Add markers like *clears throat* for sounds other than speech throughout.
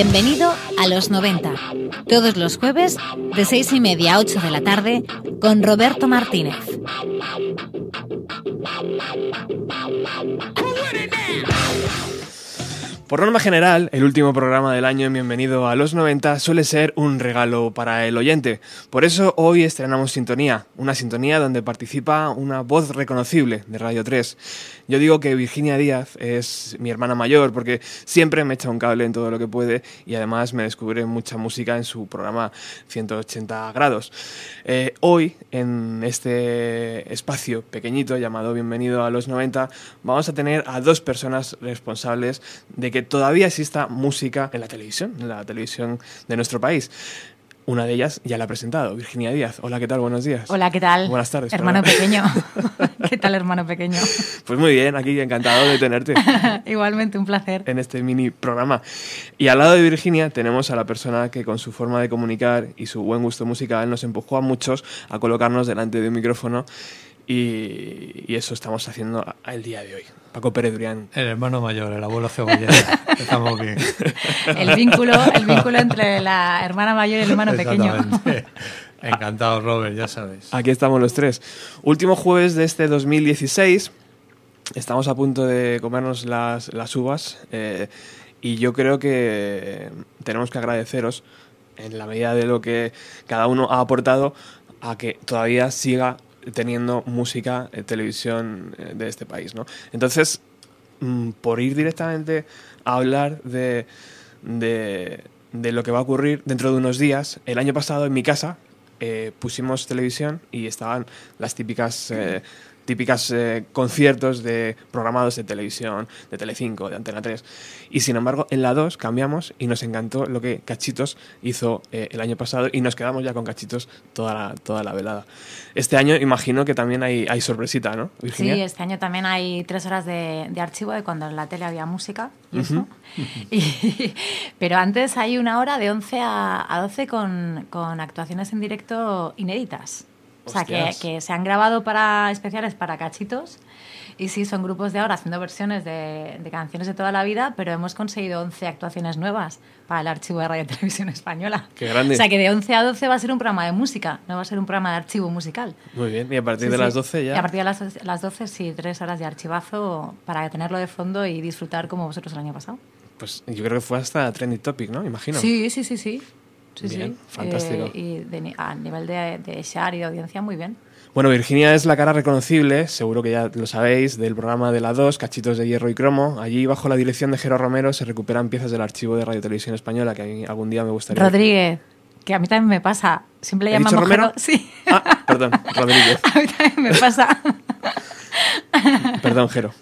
Bienvenido a los 90. Todos los jueves de 6 y media a 8 de la tarde con Roberto Martínez. Por norma general, el último programa del año en Bienvenido a los 90 suele ser un regalo para el oyente. Por eso hoy estrenamos Sintonía, una sintonía donde participa una voz reconocible de Radio 3. Yo digo que Virginia Díaz es mi hermana mayor porque siempre me echa un cable en todo lo que puede y además me descubre mucha música en su programa 180 grados. Eh, hoy, en este espacio pequeñito llamado Bienvenido a los 90, vamos a tener a dos personas responsables de que todavía exista música en la televisión, en la televisión de nuestro país. Una de ellas ya la ha presentado, Virginia Díaz. Hola, ¿qué tal? Buenos días. Hola, ¿qué tal? Buenas tardes. Hermano pequeño. *laughs* ¿Qué tal, hermano pequeño? Pues muy bien, aquí encantado de tenerte. *laughs* Igualmente, un placer. En este mini programa. Y al lado de Virginia tenemos a la persona que con su forma de comunicar y su buen gusto musical nos empujó a muchos a colocarnos delante de un micrófono y, eso estamos haciendo el día de hoy. Paco Pérez Durián. El hermano mayor, el abuelo cebollero. *laughs* Estamos bien. El vínculo, el vínculo entre la hermana mayor y el hermano pequeño. Encantado, Robert, ya sabes. Aquí estamos los tres. Último jueves de este 2016. Estamos a punto de comernos las, las uvas eh, y yo creo que tenemos que agradeceros en la medida de lo que cada uno ha aportado a que todavía siga teniendo música, en televisión eh, de este país, ¿no? Entonces, mm, por ir directamente a hablar de, de, lo que va a ocurrir dentro de unos días, el año pasado en mi casa eh, pusimos televisión y estaban las típicas eh, típicas eh, conciertos de programados de televisión, de Telecinco, de Antena 3. Y sin embargo, en la 2 cambiamos y nos encantó lo que Cachitos hizo eh, el año pasado y nos quedamos ya con Cachitos toda la, toda la velada. Este año imagino que también hay, hay sorpresita, ¿no, Virginia? Sí, este año también hay tres horas de, archivo de cuando en la tele había música *laughs* pero antes hay una hora de 11 a, a 12 con, con actuaciones en directo inéditas. O sea, que, se han grabado para especiales para cachitos. Y sí, son grupos de ahora haciendo versiones de, canciones de toda la vida, pero hemos conseguido 11 actuaciones nuevas para el archivo de Radio Televisión Española. Qué grande. O sea, que de 11 a 12 va a ser un programa de música, no va a ser un programa de archivo musical. Muy bien, y a partir de las 12 ya. Y a partir de las, las 12, sí, tres horas de archivazo para tenerlo de fondo y disfrutar como vosotros el año pasado. Pues yo creo que fue hasta Trendy Topic, ¿no? Imagino. Sí, sí, sí, sí. Sí, sí. fantástico. Eh, y a nivel de, de share y de audiencia, muy bien. Bueno, Virginia es la cara reconocible, seguro que ya lo sabéis, del programa de la 2, Cachitos de Hierro y Cromo. Allí, bajo la dirección de Jero Romero, se recuperan piezas del archivo de Radio Televisión Española que algún día me gustaría. Rodríguez, que a mí también me pasa. Siempre le llamamos Romero? Sí. Ah, perdón, Rodríguez. *laughs* a mí también me pasa. perdón, Jero.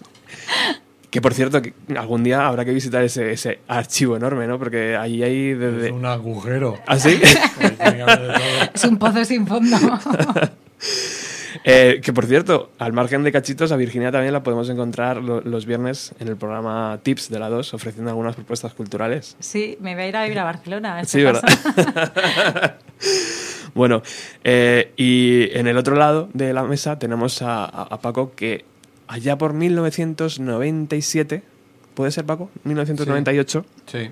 Que por cierto, que algún día habrá que visitar ese, ese archivo enorme, ¿no? Porque allí hay desde... Es un agujero. ¿Ah, sí? *laughs* es un pozo sin fondo. *laughs* Eh, que por cierto, al margen de cachitos, a Virginia también la podemos encontrar los viernes en el programa Tips de la 2, ofreciendo algunas propuestas culturales. Sí, me voy a ir a vivir a Barcelona. sí, ¿verdad? *laughs* bueno, eh, y en el otro lado de la mesa tenemos a Paco que allá por 1997, ¿puede ser Paco? 1998. Sí.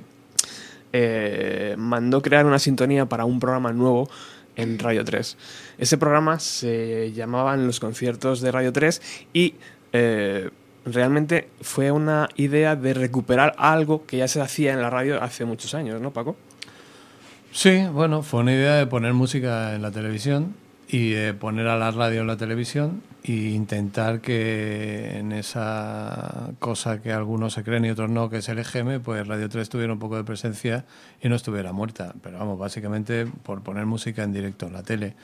Eh, mandó crear una sintonía para un programa nuevo en Radio 3. Ese programa se llamaba Los conciertos de Radio 3 y eh, realmente fue una idea de recuperar algo que ya se hacía en la radio hace muchos años, ¿no, Paco? Sí, bueno, fue una idea de poner música en la televisión y de poner a la radio en la televisión e intentar que en esa cosa que algunos se creen y otros no, que es el EGM, pues Radio 3 tuviera un poco de presencia y no estuviera muerta. Pero vamos, básicamente por poner música en directo en la tele.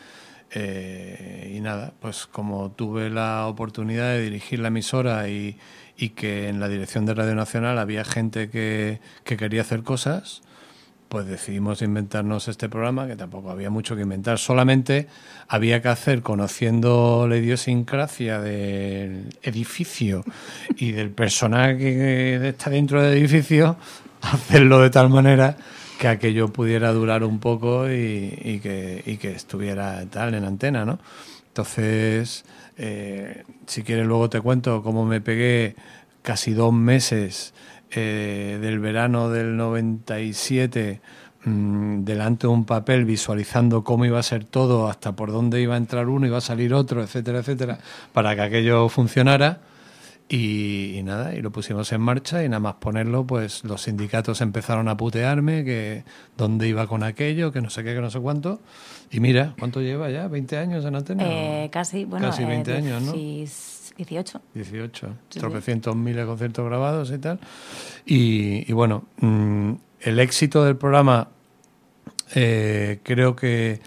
Eh, y nada, pues como tuve la oportunidad de dirigir la emisora y, y que en la dirección de Radio Nacional había gente que, que quería hacer cosas, pues decidimos inventarnos este programa, que tampoco había mucho que inventar, solamente había que hacer, conociendo la idiosincrasia del edificio y del personal que está dentro del edificio, hacerlo de tal manera que aquello pudiera durar un poco y, que, y que, estuviera tal en antena, ¿no? Entonces, eh, si quieres luego te cuento cómo me pegué casi dos meses eh, del verano del 97 mm, delante de un papel visualizando cómo iba a ser todo, hasta por dónde iba a entrar uno, iba a salir otro, etcétera, etcétera, para que aquello funcionara. Y, nada, y lo pusimos en marcha y nada más ponerlo, pues los sindicatos empezaron a putearme, que dónde iba con aquello, que no sé qué, que no sé cuánto. Y mira, ¿cuánto lleva ya? ¿20 años en antena? Eh, casi, bueno, casi 20 eh, años, ¿no? 18. 18. Tropecientos miles de conciertos grabados y tal. Y, bueno, mm, el éxito del programa eh, creo que,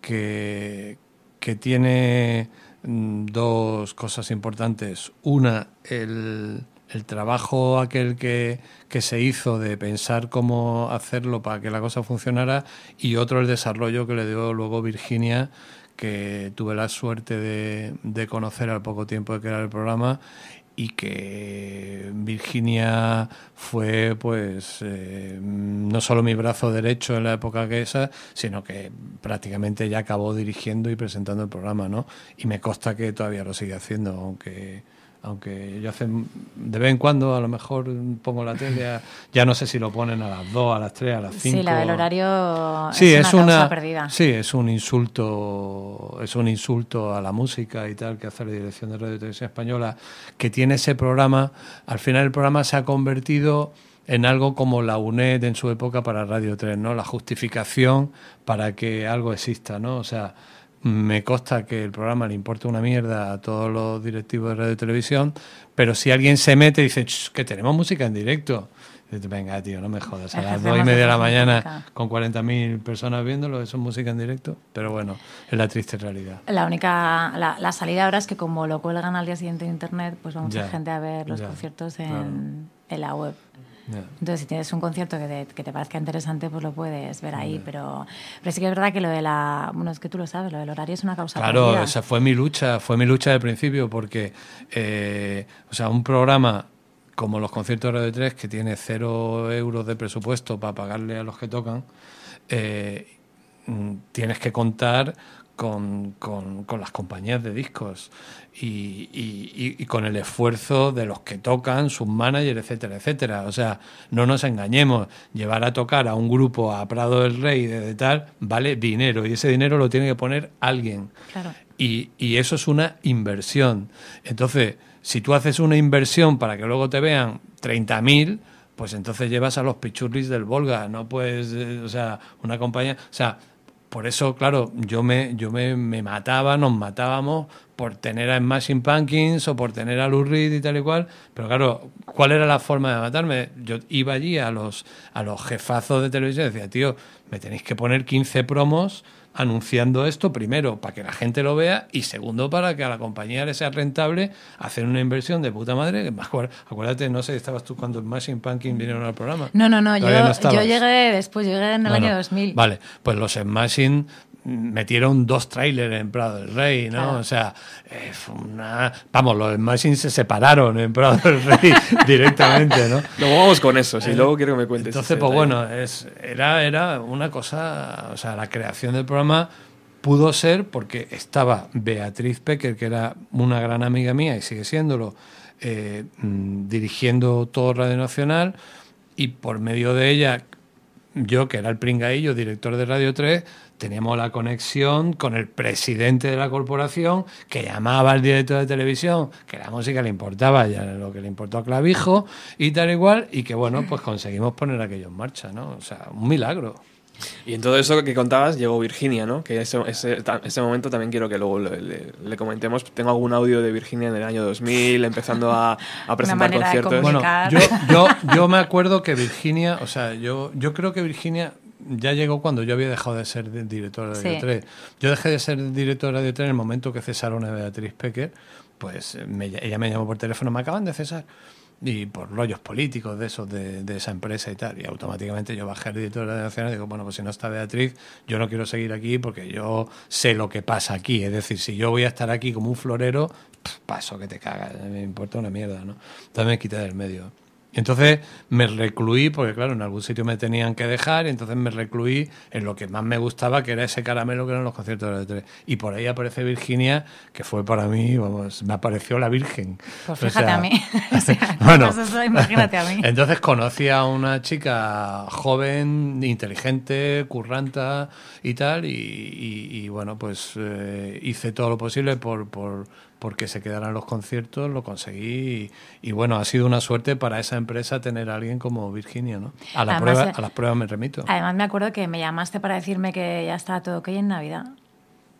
que, tiene mm, dos cosas importantes. Una, el, el trabajo aquel que, que, se hizo de pensar cómo hacerlo para que la cosa funcionara y otro el desarrollo que le dio luego Virginia que tuve la suerte de, conocer al poco tiempo de crear el programa y que Virginia fue pues eh, no solo mi brazo derecho en la época que esa, sino que prácticamente ya acabó dirigiendo y presentando el programa, ¿no? Y me consta que todavía lo sigue haciendo, aunque aunque yo hace de vez en cuando a lo mejor pongo la tele, ya no sé si lo ponen a las 2, a las 3, a las 5. Sí, la del horario sí, es, una, perdida. Sí, es un insulto, es un insulto a la música y tal que hace la Dirección de Radio y Televisión Española, que tiene ese programa, al final el programa se ha convertido en algo como la UNED en su época para Radio 3, ¿no? La justificación para que algo exista, ¿no? O sea, me consta que el programa le importa una mierda a todos los directivos de radio y televisión, pero si alguien se mete y dice que tenemos música en directo, venga, tío, no me jodas, a las dos y media de la mañana con 40.000 personas viéndolo, eso es música en directo, pero bueno, es la triste realidad. La única, la, salida ahora es que como lo cuelgan al día siguiente en internet, pues va mucha gente a ver los conciertos en, en la web. Entonces, si tienes un concierto que te, que te, parezca interesante, pues lo puedes ver ahí. Pero, pero sí que es verdad que lo de la. Bueno, es que tú lo sabes, lo del horario es una causa. Claro, esa fue mi lucha, fue mi lucha de principio, porque, eh, o sea, un programa como los conciertos de Radio 3, que tiene cero euros de presupuesto para pagarle a los que tocan, eh, mm, tienes que contar con, con, con, las compañías de discos y, y, con el esfuerzo de los que tocan, sus managers, etcétera, etcétera. O sea, no nos engañemos, llevar a tocar a un grupo a Prado del Rey de, tal vale dinero y ese dinero lo tiene que poner alguien. Y, y eso es una inversión. Entonces, si tú haces una inversión para que luego te vean 30.000, pues entonces llevas a los pichurris del Volga, no puedes, eh, o sea, una compañía, o sea, por eso, claro, yo me, yo me, me, mataba, nos matábamos por tener a Smashing Pumpkins o por tener a Lou Reed y tal y cual. Pero claro, ¿cuál era la forma de matarme? Yo iba allí a los, a los jefazos de televisión y decía, tío, me tenéis que poner 15 promos anunciando esto, primero, para que la gente lo vea y segundo, para que a la compañía le sea rentable hacer una inversión de puta madre. Acuérdate, no sé, estabas tú cuando Smashing Pumpkins vinieron al programa. No, no, no, yo, yo, llegué después, llegué en el año 2000. Vale, pues los Smashing metieron dos trailers en Prado del Rey, ¿no? O sea, eh, una... vamos, los Machines se separaron en Prado del Rey *laughs* directamente, ¿no? Luego vamos con eso, si luego quiero que me cuentes. Entonces, pues bueno, es, era, era una cosa, o sea, la creación del programa pudo ser porque estaba Beatriz Pecker, que era una gran amiga mía y sigue siéndolo, eh, mm, dirigiendo todo Radio Nacional y por medio de ella, yo que era el pringaillo, director de Radio 3, teníamos la conexión con el presidente de la corporación que llamaba al director de televisión, que la música le importaba, ya lo que le importó a Clavijo y tal igual, y que bueno, pues conseguimos poner aquello en marcha, ¿no? O sea, un milagro. Y en todo eso que contabas llegó Virginia, ¿no? Que ese, ese, ese momento también quiero que luego le, le, comentemos. Tengo algún audio de Virginia en el año 2000 *laughs* empezando a, a presentar conciertos. Bueno, yo, yo, yo, me acuerdo que Virginia, o sea, yo, yo creo que Virginia ya llegó cuando yo había dejado de ser director de Radio 3. Yo dejé de ser director de Radio 3 en el momento que cesaron a Beatriz Pecker. Pues ella me llamó por teléfono, me acaban de cesar y por rollos políticos de esos de, de, esa empresa y tal. Y automáticamente yo bajé al director de la Nacional y digo, bueno, pues si no está Beatriz, yo no quiero seguir aquí porque yo sé lo que pasa aquí. Es decir, si yo voy a estar aquí como un florero, paso que te cagas, me importa una mierda, ¿no? Entonces me quité del medio. Entonces me recluí, porque claro, en algún sitio me tenían que dejar, y entonces me recluí en lo que más me gustaba, que era ese caramelo que eran los conciertos de tele. Y por ahí aparece Virginia, que fue para mí, vamos, me apareció la Virgen. Pues fíjate a mí. *laughs* *laughs* bueno, imagínate a mí. Entonces conocí a una chica joven, inteligente, curranta y tal, y, bueno, pues eh, hice todo lo posible por, por porque se quedaran los conciertos, lo conseguí y, bueno, ha sido una suerte para esa empresa tener a alguien como Virginia, ¿no? A, la prueba, eh, a las pruebas me remito. Además me acuerdo que me llamaste para decirme que ya estaba todo ok en Navidad.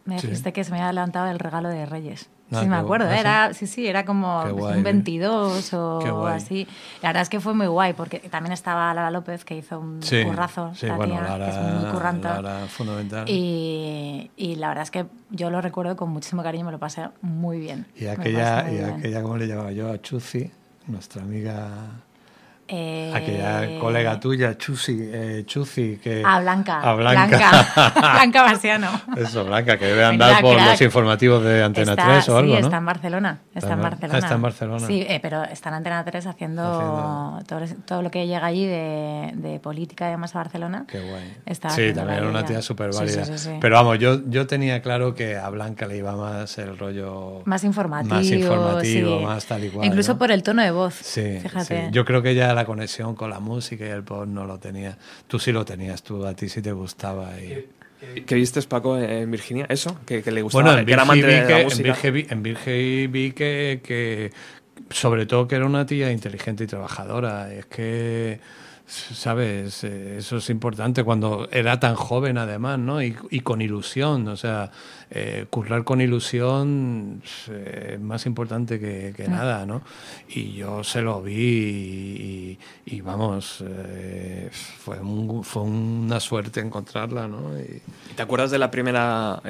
Me dijiste que se me había adelantado el regalo de Reyes. Ah, sí, me acuerdo. ¿ah, era, sí? sí, era como un 22 o así. La verdad es que fue muy guay porque también estaba Lara López que hizo un currazo. Sí, bueno, Lara, que es muy curranta. Lara, fundamental. Y, y, la verdad es que yo lo recuerdo con muchísimo cariño, me lo pasé muy bien. Y aquella, y aquella ¿cómo le llamaba yo? A Chuzi, nuestra amiga eh, Aquella colega tuya, Chusi, eh, Chuzi, que... Ah, Blanca. A Blanca. *laughs* Blanca. Marciano. Eso, Blanca, que debe andar por los informativos de Antena 3 o algo, sí, está en Barcelona. Está, en Barcelona. está en Barcelona. Sí, eh, pero está en Antena 3 haciendo, Todo, lo que llega allí de, de, política y demás a Barcelona. Qué guay. sí, también era una tía súper válida. pero vamos, yo, yo tenía claro que a Blanca le iba más el rollo... Más informativo. Más informativo, más tal y cual. Incluso por el tono de voz, sí, fíjate. Yo creo que ella la conexión con la música y el pop no lo tenía. Tú sí lo tenías, tú a ti sí te gustaba. Y... ¿Qué viste, Paco, en Virginia? ¿Eso? ¿Que, le gustaba? Bueno, en era amante de la música? En Virgen vi que, que, sobre todo, que era una tía inteligente y trabajadora. Es que ¿sabes? Eso es importante cuando era tan joven además, ¿no? Y, y con ilusión, o sea, eh, currar con ilusión eh, es más importante que, que, nada, ¿no? Y yo se lo vi y, vamos, fue, fue una suerte encontrarla, ¿no? Y, ¿Te acuerdas de la primera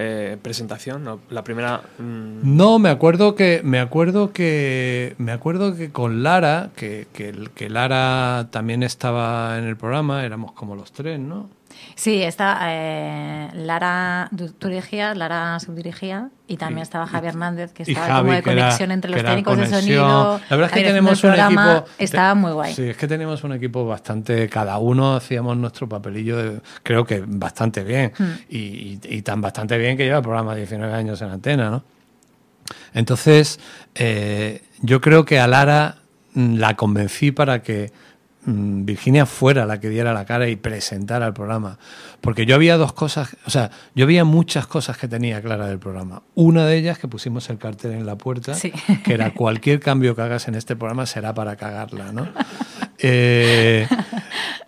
presentación? ¿no? La primera... Mm, no, me acuerdo que, me acuerdo que, me acuerdo que con Lara, que, que, que Lara también estaba en el programa, éramos como los tres, ¿no? Sí, está eh, Lara, tú dirigías, Lara subdirigía y también estaba Javier Hernández, que estaba como de conexión entre los técnicos de sonido. La verdad es que tenemos un equipo. Estaba muy guay. Sí, es que tenemos un equipo bastante. Cada uno hacíamos nuestro papelillo, creo que bastante bien. Hmm. Y, tan bastante bien que lleva el programa 19 años en antena, ¿no? Entonces, eh, yo creo que a Lara mm, la convencí para que Virginia fuera la que diera la cara y presentara el programa. Porque yo había dos cosas, o sea, yo había muchas cosas que tenía clara del programa. Una de ellas, que pusimos el cartel en la puerta, que era cualquier cambio que hagas en este programa será para cagarla, ¿no? Eh,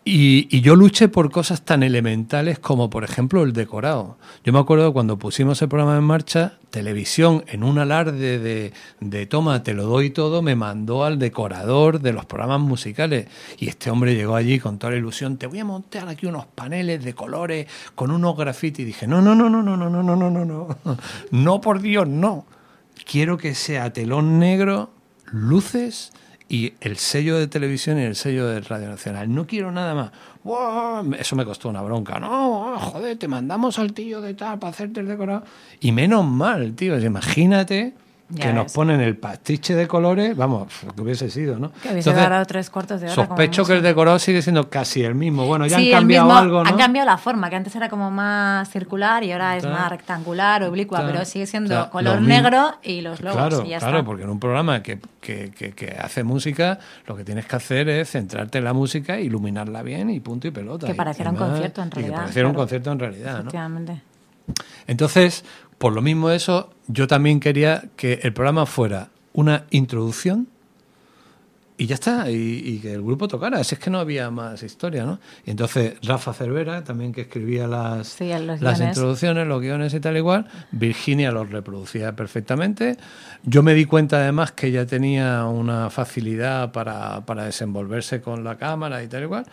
y, yo luché por cosas tan elementales como, por ejemplo, el decorado. Yo me acuerdo cuando pusimos el programa en marcha, televisión, en un alarde de, de toma, te lo doy todo, me mandó al decorador de los programas musicales. Y este hombre llegó allí con toda la ilusión, te voy a montar aquí unos paneles de colores con unos grafitis. Y dije, no, no, no, no, no, no, no, no, no, no, no, no, por Dios, no. Quiero que sea telón negro, luces y el sello de televisión y el sello de Radio Nacional. No quiero nada más. Eso me costó una bronca. No, joder, te mandamos al tío de tal para hacerte el decorado. Y menos mal, tío. Imagínate que nos ponen el pastiche de colores, vamos, que hubiese sido, ¿no? Que hubiese dado tres cuartos de hora. Sospecho que el decorado sigue siendo casi el mismo. Bueno, ya han cambiado algo, ¿no? Han cambiado la forma, que antes era como más circular y ahora es más rectangular, oblicua, pero sigue siendo color negro y los logos. Claro, y ya claro, porque en un programa que, que, que, hace música, lo que tienes que hacer es centrarte en la música, iluminarla bien y punto y pelota. Que pareciera un concierto en realidad. que pareciera un concierto en realidad, Efectivamente. Entonces, por lo mismo eso, yo también quería que el programa fuera una introducción y ya está, y, que el grupo tocara. Así es que no había más historia, ¿no? Y entonces Rafa Cervera, también que escribía las, las introducciones, los guiones y tal igual, Virginia los reproducía perfectamente. Yo me di cuenta además que ella tenía una facilidad para, para desenvolverse con la cámara y tal igual.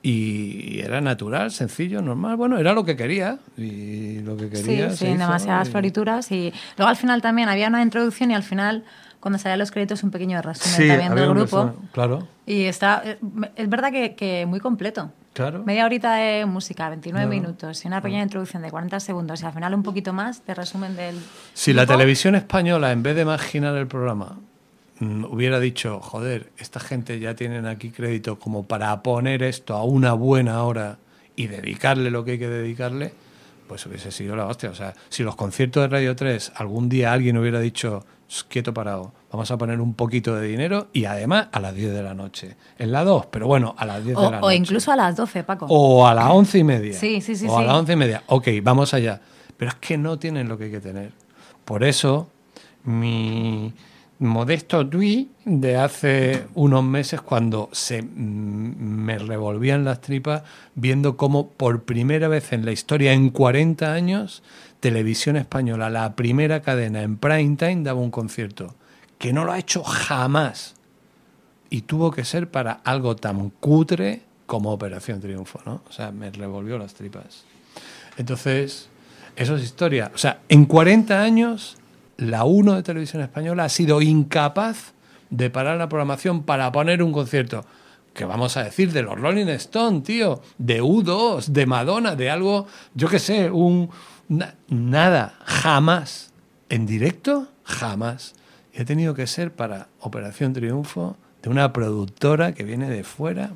Y era natural, sencillo, normal. Bueno, era lo que quería. Y lo que quería. Sí, sin demasiadas florituras. Y luego al final también había una introducción y al final cuando salían los créditos un pequeño resumen también del grupo. claro. Y está, eh, es verdad que, que, muy completo. Claro. Media horita de música, 29 minutos, y una pequeña introducción de 40 segundos, y al final un poquito más de resumen del. Si la televisión española, en vez de imaginar el programa, mm, hubiera dicho, joder, esta gente ya tienen aquí crédito como para poner esto a una buena hora y dedicarle lo que hay que dedicarle, pues hubiese sido la hostia. O sea, si los conciertos de Radio 3 algún día alguien hubiera dicho, quieto parado, vamos a poner un poquito de dinero y además a las 10 de la noche. En la 2, pero bueno, a las 10 de la noche. O incluso a las 12, Paco. O a las 11 y media. Sí, sí, sí. O a las 11 y media. Ok, vamos allá. Pero es que no tienen lo que hay que tener. Por eso, mi modesto tweet de hace unos meses cuando se me revolvían las tripas viendo cómo por primera vez en la historia en 40 años Televisión Española, la primera cadena en prime time daba un concierto que no lo ha hecho jamás y tuvo que ser para algo tan cutre como Operación Triunfo, ¿no? O sea, me revolvió las tripas. Entonces, eso es historia. O sea, en 40 años la 1 de Televisión Española ha sido incapaz de parar la programación para poner un concierto. que vamos a decir? De los Rolling Stones, tío. De U2, de Madonna, de algo, yo qué sé, un... nada, jamás. ¿En directo? Jamás. Y ha tenido que ser para Operación Triunfo de una productora que viene de fuera.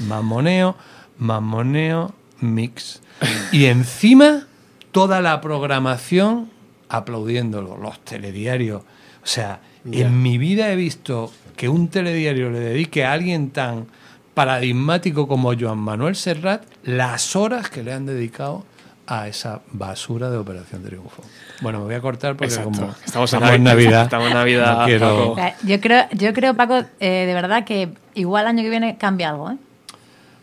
Mamoneo, mamoneo, mix. Y encima toda la programación aplaudiéndolo, los telediarios. O sea, en mi vida he visto que un telediario le dedique a alguien tan paradigmático como Joan Manuel Serrat las horas que le han dedicado a esa basura de Operación Triunfo. Bueno, me voy a cortar porque como estamos en Navidad, estamos en Navidad Yo creo, yo creo Paco, eh, de verdad que igual el año que viene cambia algo, ¿eh?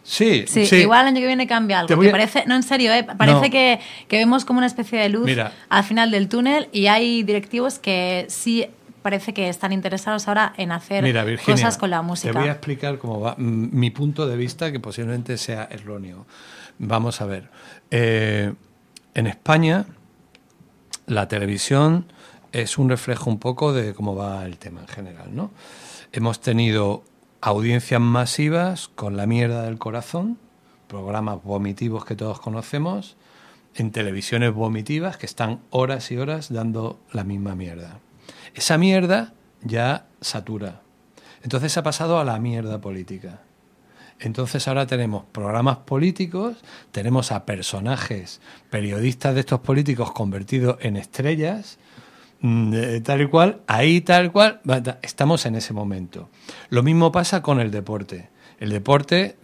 Sí, sí, igual el año que viene cambia algo. parece, no, en serio, ¿eh? parece que, que, vemos como una especie de luz al final del túnel y hay directivos que sí parece que están interesados ahora en hacer cosas con la música. Te voy a explicar cómo va mi punto de vista, que posiblemente sea erróneo. Vamos a ver. Eh, en España, la televisión es un reflejo un poco de cómo va el tema en general, ¿no? Hemos tenido audiencias masivas con la mierda del corazón, programas vomitivos que todos conocemos, en televisiones vomitivas que están horas y horas dando la misma mierda. Esa mierda ya satura. Entonces ha pasado a la mierda política. Entonces ahora tenemos programas políticos, tenemos a personajes, periodistas de estos políticos convertidos en estrellas, Mm, tal y cual, ahí tal cual, estamos en ese momento. Lo mismo pasa con el deporte. El deporte,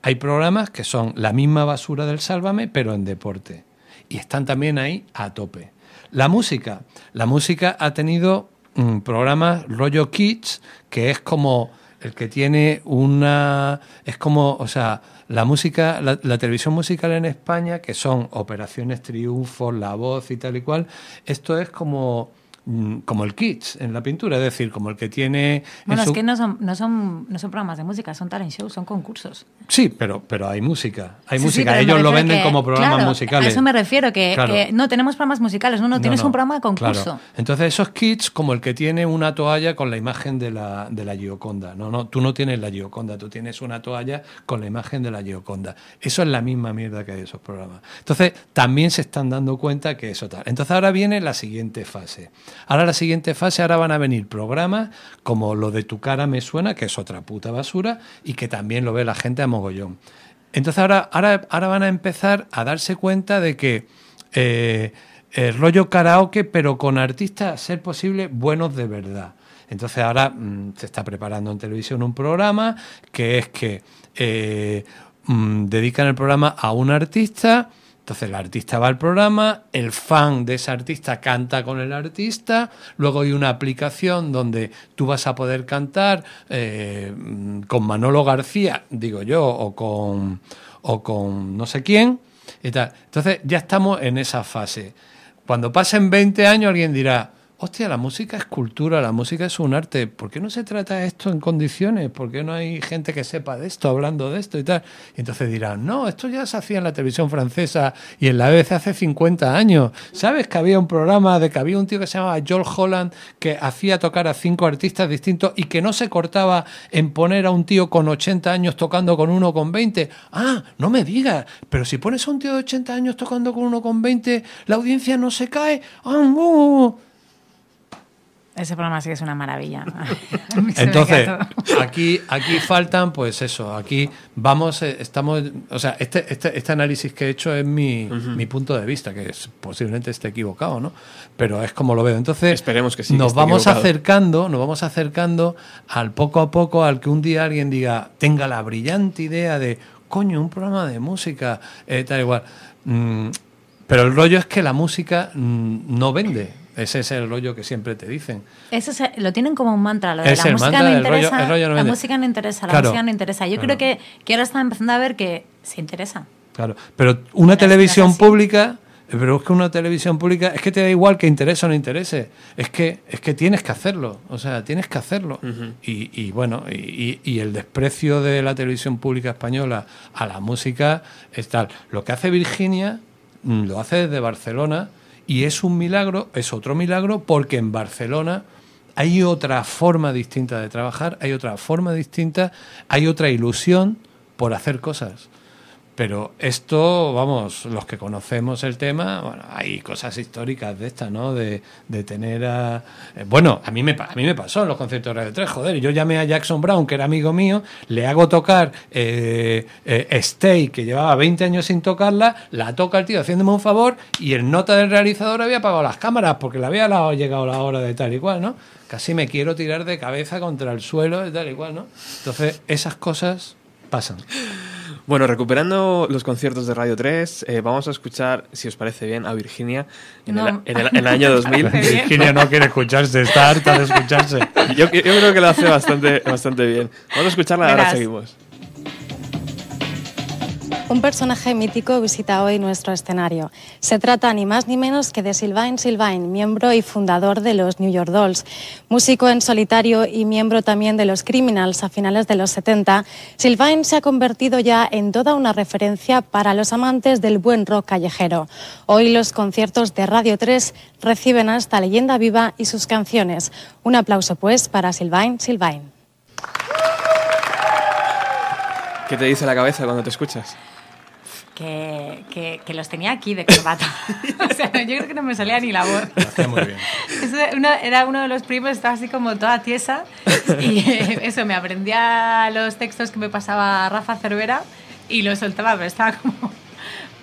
hay programas que son la misma basura del Sálvame, pero en deporte. Y están también ahí a tope. La música. La música ha tenido un programa rollo Kids, que es como el que tiene una... Es como, o sea, la música, la, la, televisión musical en España, que son Operaciones Triunfo, La Voz y tal y cual, esto es como como el Kids en la pintura, es decir, como el que tiene... Bueno, es que no son, no, son, no son programas de música, son talent shows, son concursos. Sí, pero, pero hay música, hay música, ellos lo venden como programas musicales. A eso me refiero, que, no tenemos programas musicales, no, no, tienes un programa de concurso. Entonces esos kits como el que tiene una toalla con la imagen de la, de la Gioconda. No, no, tú no tienes la Gioconda, tú tienes una toalla con la imagen de la Gioconda. Eso es la misma mierda que hay esos programas. Entonces también se están dando cuenta que eso tal. Entonces ahora viene la siguiente fase. Ahora la siguiente fase, ahora van a venir programas como lo de Tu cara me suena, que es otra puta basura, y que también lo ve la gente a mogollón. Entonces ahora, ahora, ahora van a empezar a darse cuenta de que eh, el rollo karaoke, pero con artistas, ser posible, buenos de verdad. Entonces ahora mm, se está preparando en televisión un programa que es que eh, mm, dedican el programa a un artista Entonces el artista va al programa, el fan de ese artista canta con el artista, luego hay una aplicación donde tú vas a poder cantar eh, con Manolo García, digo yo, o con, o con no sé quién, y. Entonces ya estamos en esa fase. Cuando pasen 20 años alguien dirá, hostia, la música es cultura, la música es un arte. ¿Por qué no se trata esto en condiciones? ¿Por qué no hay gente que sepa de esto, hablando de esto y tal? Y entonces dirán, no, esto ya se hacía en la televisión francesa y en la BBC hace 50 años. ¿Sabes que había un programa de que había un tío que se llamaba Joel Holland que hacía tocar a cinco artistas distintos y que no se cortaba en poner a un tío con 80 años tocando con uno con 20? Ah, no me digas, pero si pones a un tío de 80 años tocando con uno con 20, la audiencia no se cae. ¡Ah, no! Ese programa sí que es una maravilla. *laughs* Entonces, aquí, aquí faltan, pues eso, aquí vamos, eh, estamos, o sea, este, este, este análisis que he hecho es mi, mi, punto de vista, que es, posiblemente esté equivocado, ¿no? Pero es como lo veo. Entonces, esperemos que sí. Nos vamos acercando, nos vamos acercando al poco a poco al que un día alguien diga, tenga la brillante idea de, coño, un programa de música, eh, tal igual. Mm, pero el rollo es que la música mm, no vende. Ese es el rollo que siempre te dicen. Eso lo tienen como un mantra, lo de la música no interesa, la música no interesa, la música no interesa. Yo creo que, que ahora están empezando a ver que se interesa. Claro, pero una televisión pública, pero es que una televisión pública es que te da igual que interese o no interese, es que es que tienes que hacerlo, o sea, tienes que hacerlo. y, y, bueno, y, y, el desprecio de la televisión pública española a la música es tal. Lo que hace Virginia mm, lo hace desde Barcelona y es un milagro, es otro milagro, porque en Barcelona hay otra forma distinta de trabajar, hay otra forma distinta, hay otra ilusión por hacer cosas. Pero esto, vamos, los que conocemos el tema, bueno, hay cosas históricas de esta, ¿no? De, de tener a... Eh, bueno, a mí, me, a mí me pasó en los conciertos de Radio 3, joder, yo llamé a Jackson Brown, que era amigo mío, le hago tocar eh, eh, Stay, que llevaba 20 años sin tocarla, la toca el tío haciéndome un favor y el nota del realizador había apagado las cámaras porque le había llegado la hora de tal y cual, ¿no? Casi me quiero tirar de cabeza contra el suelo de tal y cual, ¿no? Entonces, esas cosas pasan. Bueno, recuperando los conciertos de Radio 3, eh, vamos a escuchar, si os parece bien, a Virginia en, el, año 2000. *laughs* Virginia no quiere escucharse, está harta de escucharse. Yo, yo, creo que lo hace bastante, bastante bien. Vamos a escucharla y ahora seguimos. Un personaje mítico visita hoy nuestro escenario. Se trata ni más ni menos que de Sylvain Sylvain, miembro y fundador de los New York Dolls. Músico en solitario y miembro también de los Criminals a finales de los 70, Sylvain se ha convertido ya en toda una referencia para los amantes del buen rock callejero. Hoy los conciertos de Radio 3 reciben a esta leyenda viva y sus canciones. Un aplauso pues para Sylvain Sylvain. ¿Qué te dice la cabeza cuando te escuchas? Que, que, los tenía aquí de corbata. *laughs* o sea, yo creo que no me salía ni la voz. muy bien. *laughs* era uno de los primos, estaba así como toda tiesa. Y *laughs* eso, me aprendía los textos que me pasaba Rafa Cervera y lo soltaba, pero estaba como.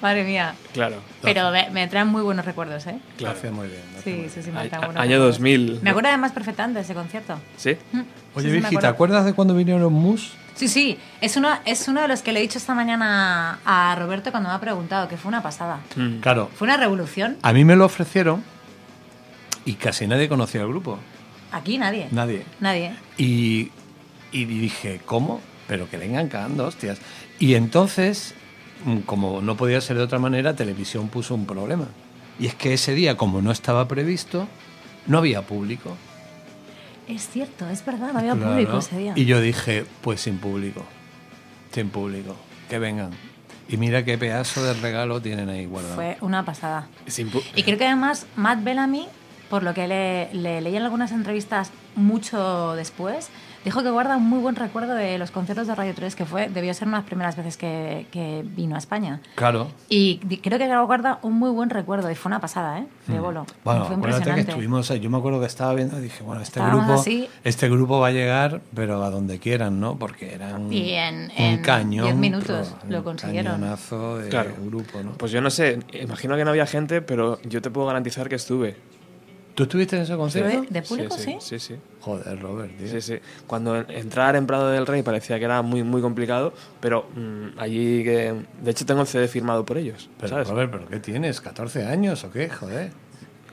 Madre mía. Claro. Pero me, traen muy buenos recuerdos, ¿eh? Claro. muy bien. Sí, sí, sí, me traen buenos Año 2000. Me acuerdo además perfectamente de ese concierto. ¿Sí? Mm. Oye, Vicky, ¿te acuerdas de cuando vinieron Mus? Sí, sí, es uno, es uno de los que le he dicho esta mañana a Roberto cuando me ha preguntado, que fue una pasada. Mm. Claro. Fue una revolución. A mí me lo ofrecieron y casi nadie conocía el grupo. Aquí nadie. Nadie. Nadie. Y, y dije, ¿cómo? Pero que vengan cagando, hostias. Y entonces, como no podía ser de otra manera, Televisión puso un problema. Y es que ese día, como no estaba previsto, no había público. Es cierto, es verdad, no había público ese día. Y yo dije, pues sin público, sin público, que vengan. Y mira qué pedazo de regalo tienen ahí guardado. Fue una pasada. y creo que además Matt Bellamy, por lo que le, le leí en algunas entrevistas mucho después, Dijo que guarda un muy buen recuerdo de los conciertos de Radio 3, que fue debió ser una de las primeras veces que, vino a España. Claro. Y creo que guarda un muy buen recuerdo y fue una pasada, ¿eh? De mm. bolo. Bueno, fue acuérdate que estuvimos, yo me acuerdo que estaba viendo y dije, bueno, este grupo, este grupo va a llegar, pero a donde quieran, ¿no? Porque eran y en, un cañón. 10 minutos lo consiguieron. Un cañonazo de grupo, ¿no? Pues yo no sé, imagino que no había gente, pero yo te puedo garantizar que estuve ¿Tú estuviste en ese concierto? ¿De público, sí? Sí, sí. Joder, Robert, tío. Sí, sí. Cuando entrar en Prado del Rey parecía que era muy, muy complicado, pero mm, allí que... De hecho tengo el CD firmado por ellos, Pero, ¿sabes? Robert, ¿pero qué tienes? ¿14 años o qué? Joder.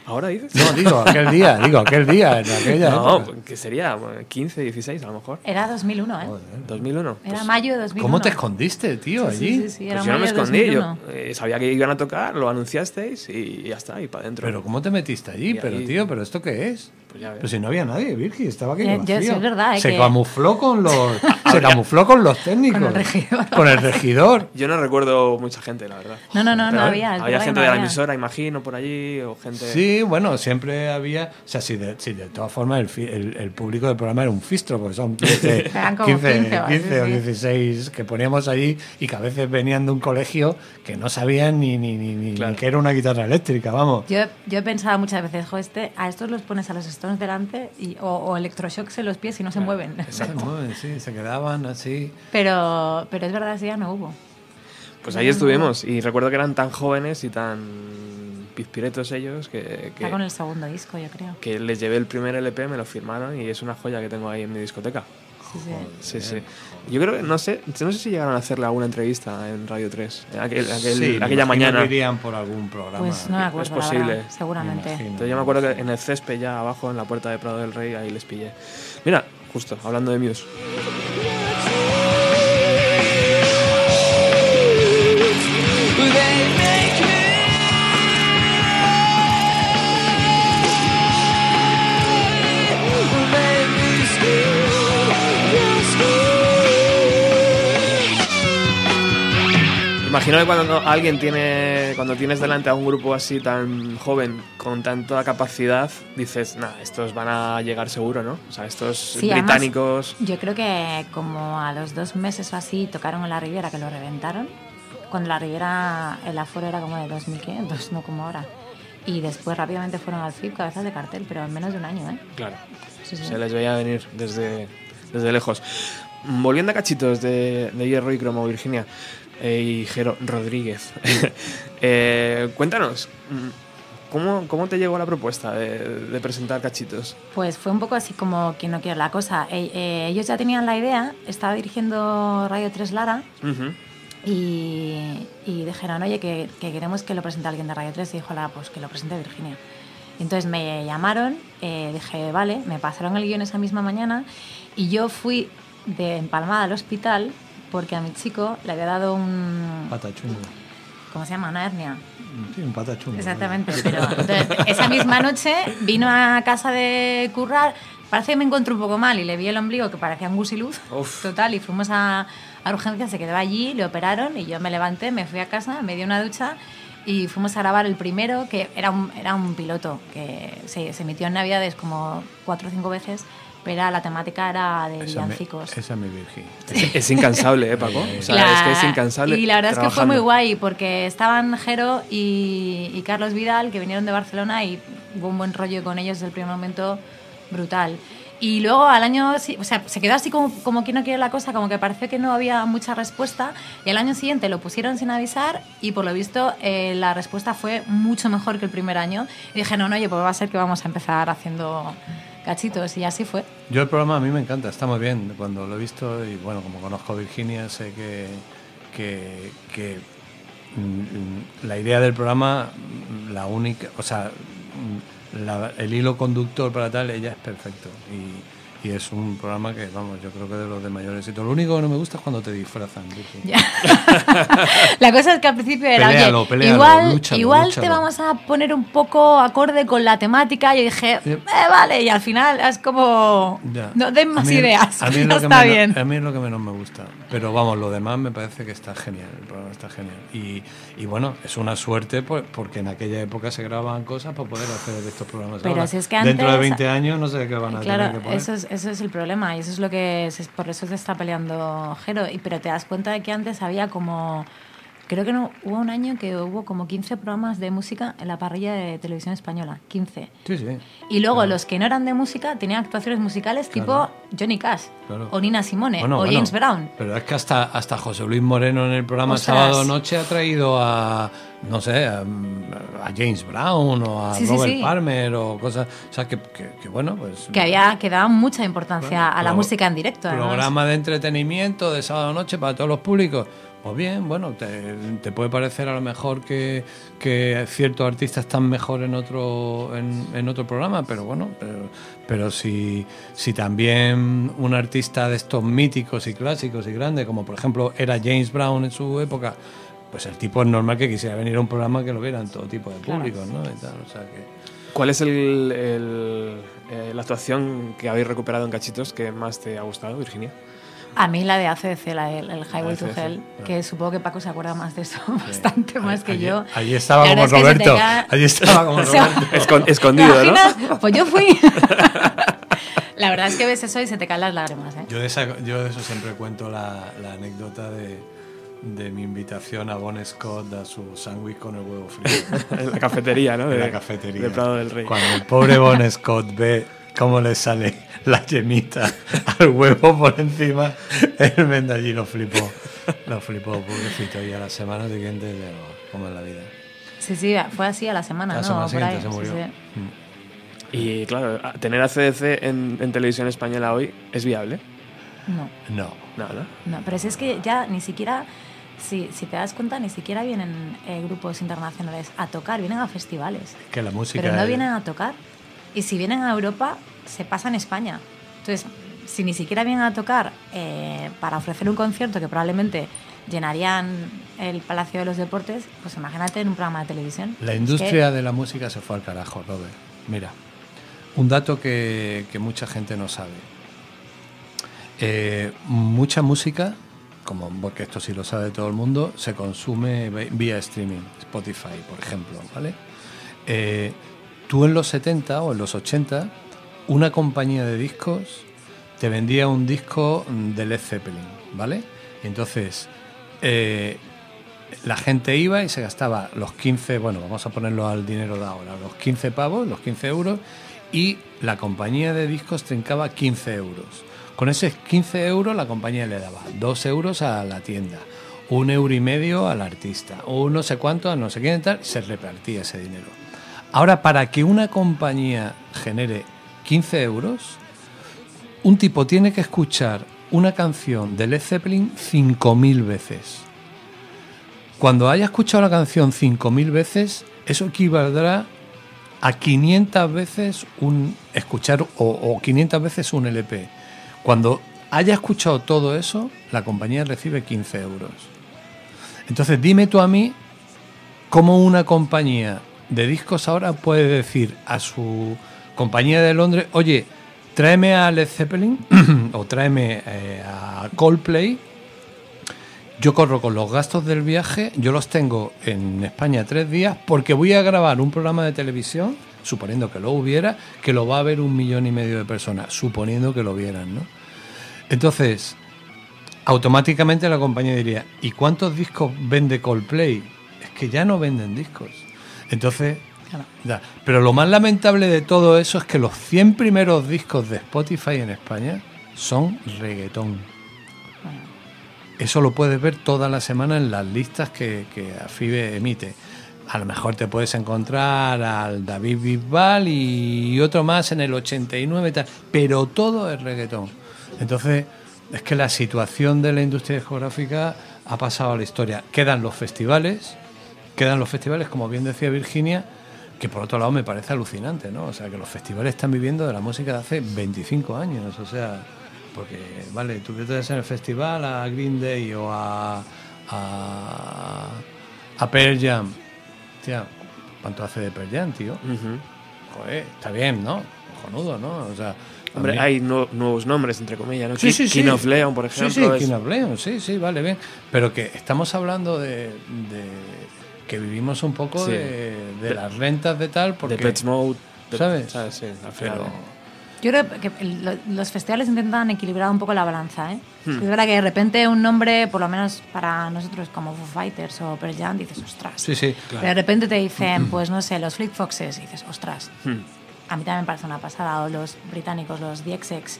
¿Ahora dices? No, digo, aquel día, digo, aquel día, en aquella No, época. que sería bueno, 15, 16 a lo mejor. Era 2001, ¿eh? Joder. 2001. Era Pues, mayo de 2001. ¿Cómo te escondiste, tío, Sí, allí? Sí, sí, sí, pues era yo no me mayo de escondí, yo 2001. eh, sabía que iban a tocar, lo anunciasteis y ya está, y para adentro. Pero ¿cómo te metiste allí? Y Pero, ahí- tío, ¿pero esto qué es? Pues ya ves. Pero si no había nadie, Virgi, estaba ya, vacío. sí, es verdad, Se que- camufló con los... *laughs* se camufló con los técnicos. Con el regidor. Con el regidor. Yo no recuerdo mucha gente, la verdad. No, no, no, no había. Había gente no de la emisora, imagino, por allí, o gente... Sí, bueno, siempre había... O sea, si de, si de todas formas el, fi- el, el público del programa era un fistro, porque son *laughs* 15, Eran como 15, 15 o así, 15 o sí. 16 que poníamos allí y que a veces venían de un colegio que no sabían ni, ni, ni, ni- Claro. ni que era una guitarra eléctrica, vamos. Yo, yo he pensado muchas veces, jo, este, a estos los pones a los Stones delante y, o, o electroshocks en los pies y no se mueven. Se mueven, *laughs* sí, se quedaban así. Pero, pero es verdad, ese día no hubo. Pues ahí estuvimos, y recuerdo que eran tan jóvenes y tan pizpiretos ellos que, Está con que, el segundo disco, yo creo. que les llevé el primer LP, me lo firmaron y es una joya que tengo ahí en mi discoteca. Sí, sí. Sí, sí. Yo creo que, no sé, no sé si llegaron a hacerle alguna entrevista en Radio 3, aquel- aquel- Sí, aquella mañana. irían por algún programa. Pues no me acuerdo, es posible. verdad, seguramente. Entonces yo me acuerdo que en el césped ya abajo, en la puerta de Prado del Rey, ahí les pillé. Mira, justo, hablando de Muse. Imagino que cuando alguien tiene, cuando tienes delante a un grupo así tan joven, con tanta capacidad, dices, nah, estos van a llegar seguro, ¿no? O sea, estos Sí, además, británicos... Yo creo que como a los dos meses o así tocaron en la Riviera, que lo reventaron. Cuando la Riviera, el aforo era como de 2.500, no como ahora. Y después rápidamente fueron al FIP, cabezas de cartel, pero en menos de un año, ¿eh? Claro, Sí, sí. se les veía venir desde, desde lejos. Volviendo a cachitos de, de Hierro y Cromo, Virginia y Jero Rodríguez, *laughs* eh, cuéntanos, ¿cómo, ¿cómo te llegó la propuesta de, de presentar cachitos? Pues fue un poco así como quien no quiere la cosa. Eh, ellos ya tenían la idea, estaba dirigiendo Radio 3 Lara Ujú. y, y dijeron, oye, que, que queremos que lo presente alguien de Radio 3. Y dijo, Lara, pues que lo presente Virginia. Y entonces me llamaron, eh, dije, vale, me pasaron el guion esa misma mañana y yo fui de empalmada al hospital porque a mi chico le había dado un... Patachungo. ¿Cómo se llama? Una hernia. Sí, un patachungo. Exactamente, pero entonces, esa misma noche vino a casa de currar, parece que me encontró un poco mal y le vi el ombligo que parecía un gusiluz, Uf. total, y fuimos a, a urgencias, se quedó allí, le operaron y yo me levanté, me fui a casa, me di una ducha y fuimos a grabar el primero, que era un, era un piloto que se, se emitió en Navidades como cuatro o cinco veces, pero la temática era de Esa, me, villancicos. esa es mi virgen. Es, es incansable, ¿eh, Paco? O sea, La- es que es incansable. Y la verdad es que fue trabajando. muy guay porque estaban Jero y, y Carlos Vidal, que vinieron de Barcelona y hubo un buen rollo con ellos desde el primer momento brutal. Y luego al año, o sea, se quedó así como, como que no quiere la cosa, como que pareció que no había mucha respuesta. Y al año siguiente lo pusieron sin avisar y por lo visto eh, la respuesta fue mucho mejor que el primer año. Y dije, no, no, oye, pues va a ser que vamos a empezar haciendo cachitos. Y así fue. Yo el programa a mí me encanta, está muy bien cuando lo he visto y bueno, como conozco a Virginia sé que, que, que, mm, la idea del programa, mm, la única, o sea, mm, el hilo conductor para tal, ella es perfecto y, y es un programa que, vamos, yo creo que de los de mayor éxito. Lo único que no me gusta es cuando te disfrazan. Ya. *laughs* la cosa es que al principio era, Peléalo, oye, peléalo, igual, lúchalo, igual lúchalo. te vamos a poner un poco acorde con la temática. Y dije, eh, vale, y al final es como, Ya. no den A más mí- ideas, A *laughs* mí, es ya lo que está menos, bien. a mí es lo que menos me gusta. Pero vamos, lo demás me parece que está genial. El programa está genial. Y, y bueno, es una suerte pues, porque en aquella época se grababan cosas para poder hacer estos programas. Pero ahora. si es que Dentro de antes- 20 años no sé qué van a tener Claro, que poner. eso es, eso es el problema y eso es lo que es, por eso se está peleando Jero. Y, pero te das cuenta de que antes había como, creo que no, hubo un año que hubo como 15 programas de música en la parrilla de televisión española, 15. Sí, sí. Y luego los que no eran de música tenían actuaciones musicales tipo Johnny Cash Claro. o Nina Simone Bueno, o bueno, James Brown. Pero es que hasta, hasta José Luis Moreno en el programa Ostras. Sábado Noche ha traído a, no sé, a, James Brown o a Robert Palmer o cosas. O sea, que, bueno, pues. Que había que daba mucha importancia a la música en directo. Programa de entretenimiento de sábado noche para todos los públicos. Pues bien, bueno, te, puede parecer a lo mejor que, que, ciertos artistas están mejor en otro, en, otro programa, pero bueno, pero, pero si, si también un artista de estos míticos y clásicos y grandes, como por ejemplo era James Brown en su época, pues el tipo es normal que quisiera venir a un programa que lo vieran todo tipo de públicos, ¿no? ¿Cuál es el, eh, la actuación que habéis recuperado en Cachitos que más te ha gustado, Virginia? A mí la de ACDC, la el, Highway to Hell, que supongo que Paco se acuerda más de eso, *laughs* bastante más que yo. Allí estaba como Roberto. Allí estaba como *laughs* Roberto. *laughs* escondido, ¿no? Pues yo fui. la verdad es que ves eso y se te caen las lágrimas. ¿eh? Yo, de yo de eso siempre cuento la, la anécdota de de mi invitación a Bon Scott a su sándwich con el huevo frito. *laughs* en la cafetería, ¿no? De, la cafetería. De Prado del Rey. Cuando el pobre Bon Scott ve cómo le sale la yemita *laughs* al huevo por encima, el vende allí lo flipó. Lo flipó, pobrecito. Y a la semana siguiente, como en la vida. Sí, sí, fue así a la semana, la ¿no? Semana siguiente se murió. Mm. Y claro, tener a CDC en, en televisión española hoy es viable. No. No. No, ¿no? No, pero es que ya ni siquiera si, si te das cuenta, ni siquiera vienen eh, grupos internacionales a tocar, vienen a festivales. Que la música. Pero no vienen a tocar. Y si vienen a Europa, se pasa en España. Entonces, si ni siquiera vienen a tocar eh, para ofrecer un concierto que probablemente llenarían el Palacio de los Deportes, pues imagínate en un programa de televisión. La industria de la música se fue al carajo, Robert. Mira, un dato que, que mucha gente no sabe. Eh, mucha música porque esto sí lo sabe todo el mundo, se consume vía streaming, Spotify, por ejemplo, ¿vale? Eh, tú en los 70 o en los 80, una compañía de discos te vendía un disco de Led Zeppelin, ¿vale? Entonces eh, la gente iba y se gastaba los 15, bueno, vamos a ponerlo al dinero de ahora, los 15 pavos, los 15 euros, y la compañía de discos trincaba 15 euros. Con esos 15 euros la compañía le daba 2 euros a la tienda, un euro y medio al artista, o no sé cuánto a no sé quién tal, se repartía ese dinero. Ahora, para que una compañía genere 15 euros, un tipo tiene que escuchar una canción de Led Zeppelin 5.000 veces. Cuando haya escuchado la canción 5.000 veces, eso equivaldrá a 500 veces un escuchar o, o 500 veces un LP. Cuando haya escuchado todo eso, la compañía recibe 15 euros. Entonces dime tú a mí cómo una compañía de discos ahora puede decir a su compañía de Londres, oye, tráeme a Led Zeppelin *clears throat* o tráeme eh, a Coldplay. Yo corro con los gastos del viaje, yo los tengo en España tres días porque voy a grabar un programa de televisión suponiendo que lo hubiera, que lo va a ver un millón y medio de personas, suponiendo que lo vieran, ¿no? Entonces, automáticamente la compañía diría, ¿y cuántos discos vende Coldplay? Es que ya no venden discos. Entonces, pero lo más lamentable de todo eso es que los 100 primeros discos de Spotify en España son reggaetón. Eso lo puedes ver toda la semana en las listas que, que AFIBE emite a lo mejor te puedes encontrar al David Bisbal y otro más en el 89 y tal, pero todo es reggaetón. Entonces, es que la situación de la industria discográfica ha pasado a la historia. Quedan los festivales, quedan los festivales, como bien decía Virginia, que por otro lado me parece alucinante, ¿no? O sea, que los festivales están viviendo de la música de hace 25 años, o sea, porque, vale, tú ves en el festival a Green Day o a, a, a Pearl Jam, Hostia, ¿cuánto hace de Pearl tío? Joder, está bien, ¿no? Cojonudo, ¿no? O sea, Hombre, hay nuevos nombres, entre comillas, ¿no? Sí, sí, King of Leon, por ejemplo. Sí, sí, King of Leon, sí, sí, vale, bien. Pero que estamos hablando de, que vivimos un poco de, las rentas de tal, porque... De Pet Mode. ¿Sabes? ¿sabes? Sí, al final. Yo creo que los festivales intentan equilibrar un poco la balanza. ¿eh? Hmm. Es verdad que de repente un nombre, por lo menos para nosotros como Foo Fighters o Pearl Jam, dices, ostras. Sí, sí, Pero de repente te dicen, pues no sé, los Fleet Foxes, y dices, ostras. Hmm. A mí también me parece una pasada. O los británicos, los DXX.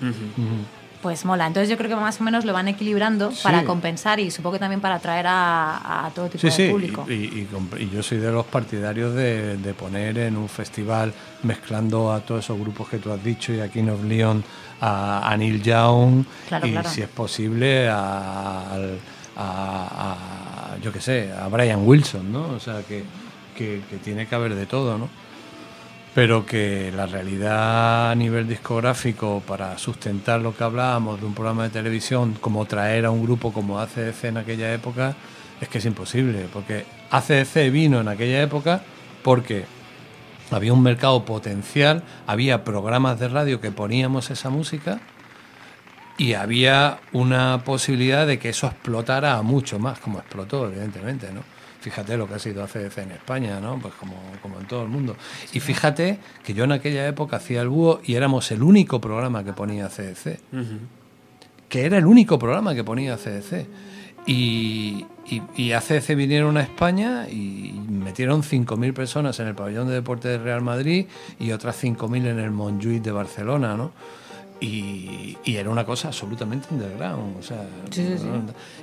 Pues mola. Entonces yo creo que más o menos lo van equilibrando para compensar y supongo que también para atraer a, todo tipo de público. Y, y, y, yo soy de los partidarios de, poner en un festival mezclando a todos esos grupos que tú has dicho y aquí nos Leon a, Neil Young y si es posible a, yo qué sé, a Brian Wilson, ¿no? O sea que, que, que tiene que haber de todo, ¿no? Pero que la realidad a nivel discográfico para sustentar lo que hablábamos de un programa de televisión, como traer a un grupo como ACDC en aquella época, es que es imposible, porque ACDC vino en aquella época porque había un mercado potencial, había programas de radio que poníamos esa música y había una posibilidad de que eso explotara mucho más, como explotó, evidentemente, ¿no? Fíjate lo que ha sido ACDC en España, ¿no? Pues como, como en todo el mundo. Y fíjate que yo en aquella época hacía el búho y éramos el único programa que ponía CDC. Que era el único programa que ponía CDC. Y, y, y ACDC vinieron a España y metieron 5.000 personas en el pabellón de deporte de Real Madrid y otras 5.000 en el Montjuic de Barcelona, ¿no? Y, era una cosa absolutamente underground. O sea,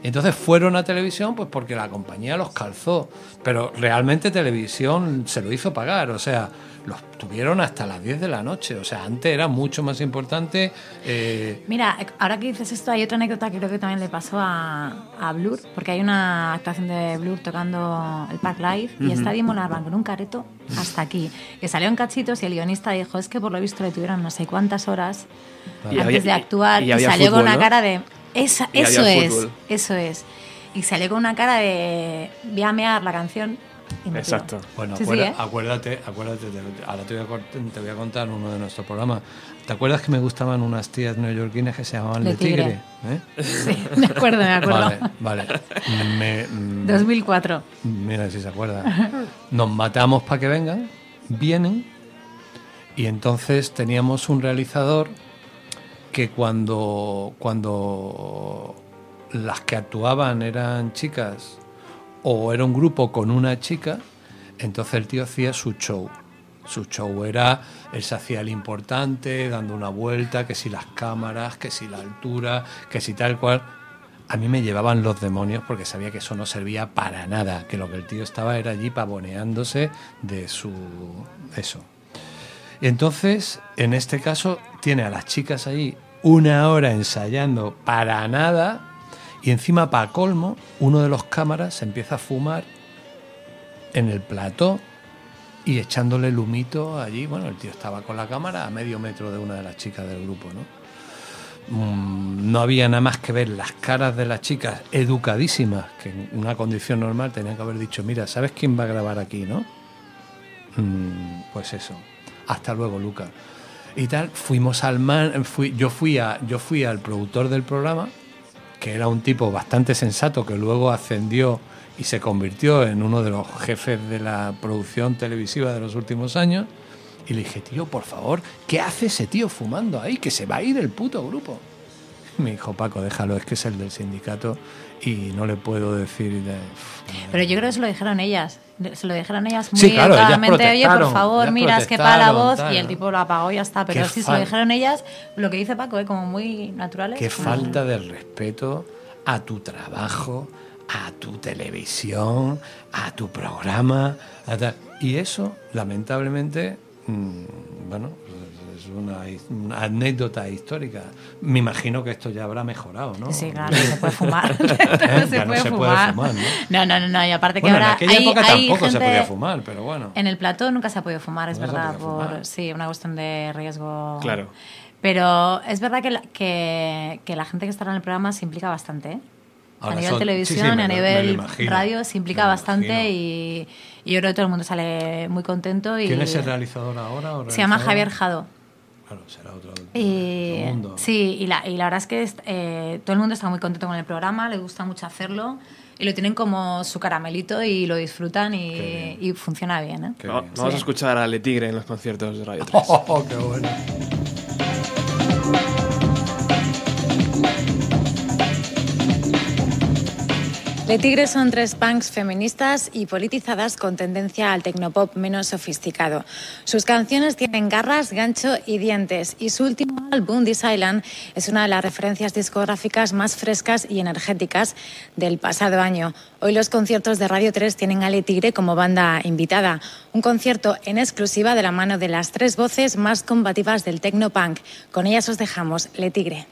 Entonces fueron a televisión pues porque la compañía los calzó, pero realmente televisión se lo hizo pagar. O sea, los tuvieron hasta las 10 de la noche. O sea, antes era mucho más importante. Eh, Mira, ahora que dices esto, hay otra anécdota que creo que también le pasó a, a Blur, porque hay una actuación de Blur tocando el Park Live y está bien volaban con un careto hasta aquí. Que salió en cachitos y el guionista dijo: Es que por lo visto le tuvieron no sé cuántas horas antes de actuar y, salió con una cara de. Esa, eso es, eso es. Y salió con una cara de. Voy a mear la canción Exacto. Bueno, ¿eh? acuérdate, acuérdate, ahora te voy, a, contar uno de nuestros programas. ¿Te acuerdas que me gustaban unas tías neoyorquinas que se llamaban Le Tigre? ¿Eh? Sí, me acuerdo, me acuerdo. Vale, vale. 2004. Mira si se acuerda. Nos matamos para que vengan, vienen, y entonces teníamos un realizador que cuando, cuando las que actuaban eran chicas o era un grupo con una chica, entonces el tío hacía su show. Su show era, él se hacía el importante, dando una vuelta, que si las cámaras, que si la altura, que si tal cual. A mí me llevaban los demonios porque sabía que eso no servía para nada, que lo que el tío estaba era allí pavoneándose de su... eso. Entonces, en este caso, tiene a las chicas ahí una hora ensayando para nada y encima, para colmo, uno de los cámaras se empieza a fumar en el plató y echándole el humito allí. Bueno, el tío estaba con la cámara a medio metro de una de las chicas del grupo, ¿no? Mm, no había nada más que ver las caras de las chicas educadísimas, que en una condición normal tenían que haber dicho, mira, ¿sabes quién va a grabar aquí, no? Mm, pues eso. Hasta luego, Luca. Y tal, fuimos al man, fui, yo fui a, yo fui al productor del programa que era un tipo bastante sensato que luego ascendió y se convirtió en uno de los jefes de la producción televisiva de los últimos años. Y le dije, tío, por favor, ¿qué hace ese tío fumando ahí? Que se va a ir el puto grupo. *laughs* Me dijo, Paco, déjalo, es que es el del sindicato y no le puedo decir. Pero yo creo que se lo dijeron ellas. Se lo dijeron ellas muy sí, claramente, oye, por favor, mira, es que para la voz y el tipo lo apagó y ya está. Pero sí se lo dijeron ellas, lo que dice Paco, ¿eh? como muy natural. Qué falta de respeto a tu trabajo, a tu televisión, a tu programa. y eso, lamentablemente, mm, bueno, una, anécdota histórica. Me imagino que esto ya habrá mejorado, ¿no? Sí, claro, *laughs* *laughs* se puede fumar. ¿Eh? se, puede, fumar. ¿no? ¿no? no, no, y aparte que ahora. En aquella época tampoco se podía fumar, pero bueno. En el plató nunca se ha podido fumar, es verdad, por sí, una cuestión de riesgo. Claro. Pero es verdad que la, que, que la gente que estará en el programa se implica bastante, ¿eh? a nivel televisión, a nivel radio, se implica bastante y, yo creo que todo el mundo sale muy contento. Y ¿Quién es el realizador ahora? Se llama Javier Jado. Claro, será otro, y, mundo. Sí, y la, y la verdad es que eh, todo el mundo está muy contento con el programa, le gusta mucho hacerlo y lo tienen como su caramelito y lo disfrutan y, funciona bien. ¿eh? Vamos a escuchar a Le Tigre en los conciertos de Radio *laughs* 3. Oh, ¡Qué bueno! Le Tigre son tres punks feministas y politizadas con tendencia al tecnopop menos sofisticado. Sus canciones tienen garras, gancho y dientes y su último álbum, This Island, es una de las referencias discográficas más frescas y energéticas del pasado año. Hoy los conciertos de Radio 3 tienen a Le Tigre como banda invitada. Un concierto en exclusiva de la mano de las tres voces más combativas del tecnopunk. Con ellas os dejamos Le Tigre.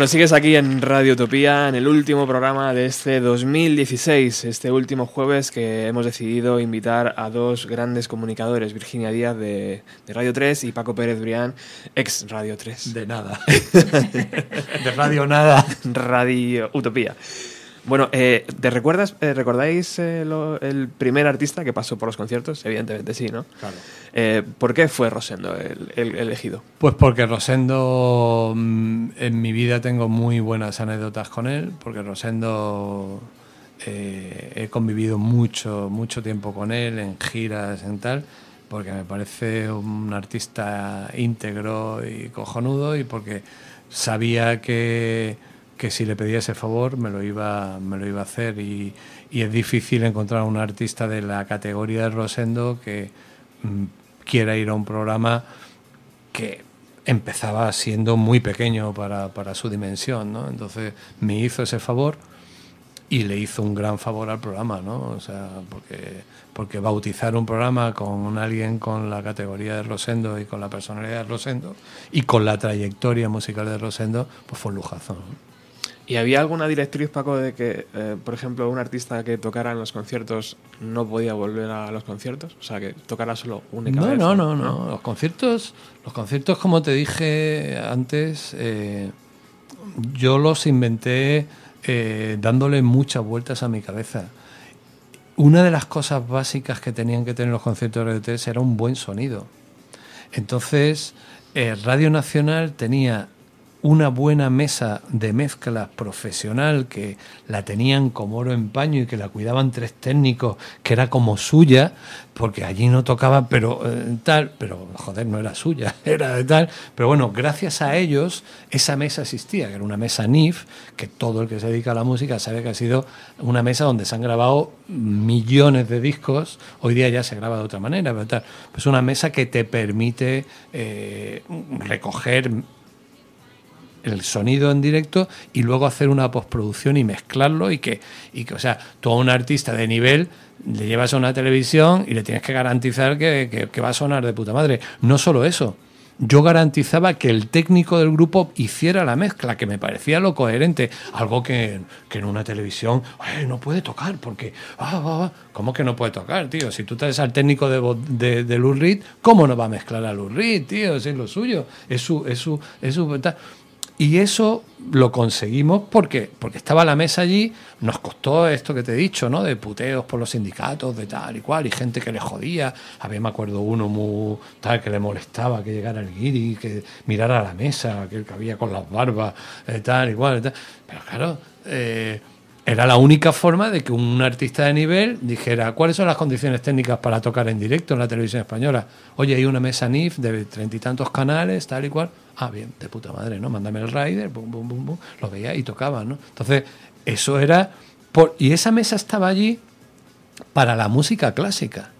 Bueno, sigues aquí en Radio Utopía, en el último programa de este 2016, este último jueves que hemos decidido invitar a dos grandes comunicadores, Virginia Díaz de, Radio 3 y Paco Pérez Brián, ex Radio 3. De nada. *laughs* *laughs* de Radio Nada. Radio Utopía. Bueno, eh, ¿te recuerdas, eh, recordáis eh, el primer artista que pasó por los conciertos? Evidentemente sí, ¿no? Claro. ¿Por qué fue Rosendo el, elegido? Pues porque Rosendo, mm, en mi vida tengo muy buenas anécdotas con él, porque Rosendo he convivido mucho, mucho tiempo con él en giras, en tal, porque me parece un artista íntegro y cojonudo y porque sabía que que si le pedía ese favor me lo iba, me lo iba a hacer y, es difícil encontrar un artista de la categoría de Rosendo que mm, quiera ir a un programa que empezaba siendo muy pequeño para, su dimensión, ¿no? Entonces me hizo ese favor y le hizo un gran favor al programa, ¿no? O sea, porque, porque bautizar un programa con alguien con la categoría de Rosendo y con la personalidad de Rosendo y con la trayectoria musical de Rosendo, pues fue un lujazo. ¿Y había alguna directriz, Paco, de que, eh, por ejemplo, un artista que tocara en los conciertos no podía volver a los conciertos? O sea, que tocara solo única no, vez. No, no, no, Los conciertos, los conciertos, como te dije antes, eh, yo los inventé eh, dándole muchas vueltas a mi cabeza. Una de las cosas básicas que tenían que tener los conciertos de Radio era un buen sonido. Entonces, Radio Nacional tenía una buena mesa de mezcla profesional que la tenían como oro en paño y que la cuidaban tres técnicos, que era como suya, porque allí no tocaba, pero eh, tal, pero joder, no era suya, *laughs* era de tal. Pero bueno, gracias a ellos esa mesa existía, que era una mesa NIF, que todo el que se dedica a la música sabe que ha sido una mesa donde se han grabado millones de discos, hoy día ya se graba de otra manera, pero tal. Pues una mesa que te permite eh, recoger el sonido en directo y luego hacer una postproducción y mezclarlo y que, y que o sea, tú a un artista de nivel le llevas a una televisión y le tienes que garantizar que, que, va a sonar de puta madre. No solo eso, yo garantizaba que el técnico del grupo hiciera la mezcla, que me parecía lo coherente, algo que, en una televisión no puede tocar, porque, ah, ah, ah, ¿cómo que no puede tocar, tío? Si tú traes al técnico de, de, de ¿cómo no va a mezclar a Lou Reed, tío? Si es lo suyo, es su, es su, es su y eso lo conseguimos porque, porque estaba la mesa allí, nos costó esto que te he dicho, ¿no? De puteos por los sindicatos, de tal y cual, y gente que le jodía. Había, me acuerdo, uno muy tal que le molestaba que llegara el guiri, que mirara a la mesa, que había con las barbas, eh, tal y cual, tal. Pero claro, eh, era la única forma de que un artista de nivel dijera cuáles son las condiciones técnicas para tocar en directo en la televisión española. Oye, hay una mesa NIF de treinta y tantos canales, tal y cual ah, bien, de puta madre, ¿no? Mándame el rider, bum, bum, bum, bum, lo veía y tocaba, ¿no? Entonces, eso era... Por, y esa mesa estaba allí para la música clásica,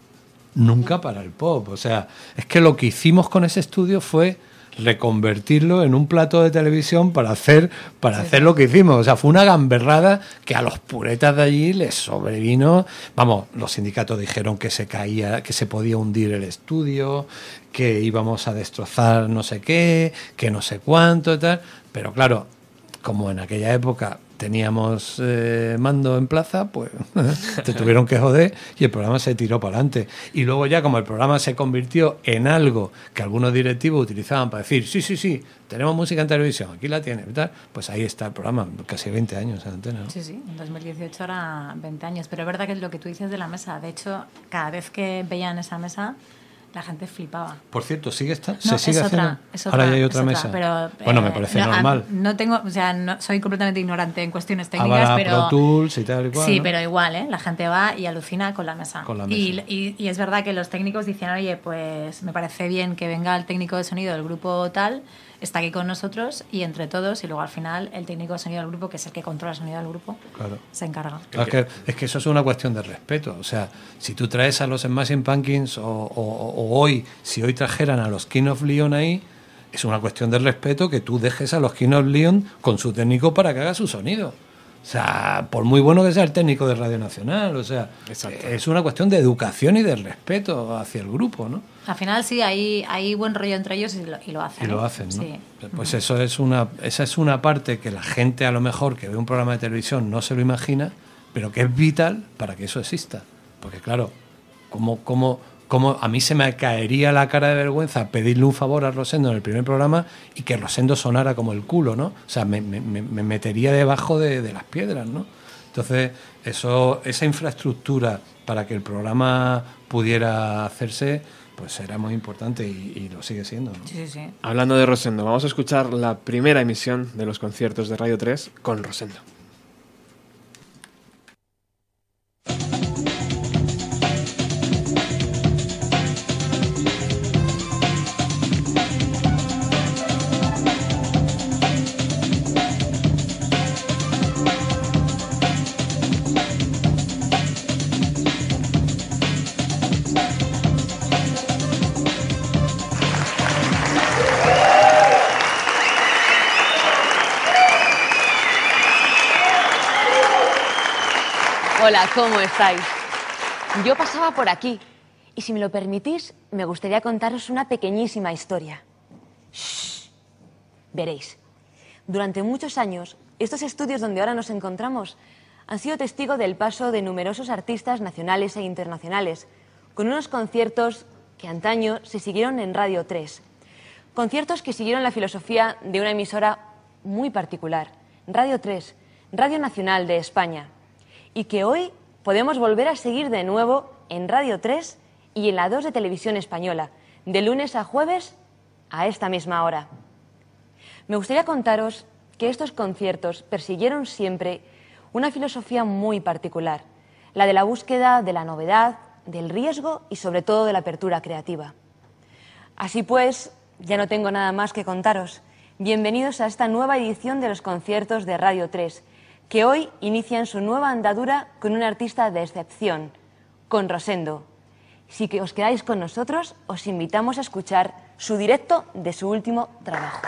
nunca para el pop. O sea, es que lo que hicimos con ese estudio fue reconvertirlo en un plato de televisión para hacer para hacer lo que hicimos. O sea, fue una gamberrada que a los puretas de allí les sobrevino. Vamos, los sindicatos dijeron que se caía, que se podía hundir el estudio, que íbamos a destrozar no sé qué, que no sé cuánto y tal. Pero claro, como en aquella época teníamos eh, mando en plaza, pues *laughs* te tuvieron que joder y el programa se tiró para adelante. Y luego ya como el programa se convirtió en algo que algunos directivos utilizaban para decir, sí, sí, sí, tenemos música en televisión, aquí la tiene, pues ahí está el programa, casi 20 años en antena. Sí, sí, en 2018 era 20 años, pero es verdad que es lo que tú dices de la mesa, de hecho, cada vez que veían esa mesa la gente flipaba. Por cierto, ¿sigue esta? ¿Se sigue haciendo? Ahora ya hay otra mesa. bueno, me eh, parece normal. No tengo, o sea, no, soy completamente ignorante en cuestiones técnicas, pero. Pro Tools y tal y cual, Sí, pero igual, ¿eh? La gente va y alucina con la mesa. Con la mesa. Y, y, es verdad que los técnicos dicen, oye, pues me parece bien que venga el técnico de sonido del grupo tal está aquí con nosotros y entre todos, y luego al final el técnico de sonido del grupo, que es el que controla el sonido del grupo, se encarga. Es que, es que, eso es una cuestión de respeto. O sea, si tú traes a los Smashing Pumpkins o, o, hoy, si hoy trajeran a los King of Leon ahí, es una cuestión de respeto que tú dejes a los King of Leon con su técnico para que haga su sonido. O sea, por muy bueno que sea el técnico de Radio Nacional, o sea, es una cuestión de educación y de respeto hacia el grupo, ¿no? Al final sí, hay, hay buen rollo entre ellos y lo, hacen. Y lo hacen, ¿no? Pues eso es una, esa es una parte que la gente a lo mejor que ve un programa de televisión no se lo imagina, pero que es vital para que eso exista. Porque claro, como, como como a mí se me caería la cara de vergüenza pedirle un favor a Rosendo en el primer programa y que Rosendo sonara como el culo, ¿no? O sea, me, metería debajo de, las piedras, ¿no? Entonces, eso, esa infraestructura para que el programa pudiera hacerse, pues era muy importante y, lo sigue siendo. Sí, sí. Hablando de Rosendo, vamos a escuchar la primera emisión de los conciertos de Radio 3 con Rosendo. ¿Cómo estáis? Yo pasaba por aquí y si me lo permitís, me gustaría contaros una pequeñísima historia. Veréis, durante muchos años estos estudios donde ahora nos encontramos han sido testigo del paso de numerosos artistas nacionales e internacionales, con unos conciertos que antaño se siguieron en Radio 3. Conciertos que siguieron la filosofía de una emisora muy particular, Radio 3, Radio Nacional de España, y que hoy podemos volver a seguir de nuevo en Radio 3 y en la 2 de Televisión Española, de lunes a jueves a esta misma hora. Me gustaría contaros que estos conciertos persiguieron siempre una filosofía muy particular, la de la búsqueda de la novedad, del riesgo y sobre todo de la apertura creativa. Así pues, ya no tengo nada más que contaros. Bienvenidos a esta nueva edición de los conciertos de Radio 3, que hoy inician su nueva andadura con un artista de excepción, con Rosendo. Si que os quedáis con nosotros, os invitamos a escuchar su directo de su último trabajo.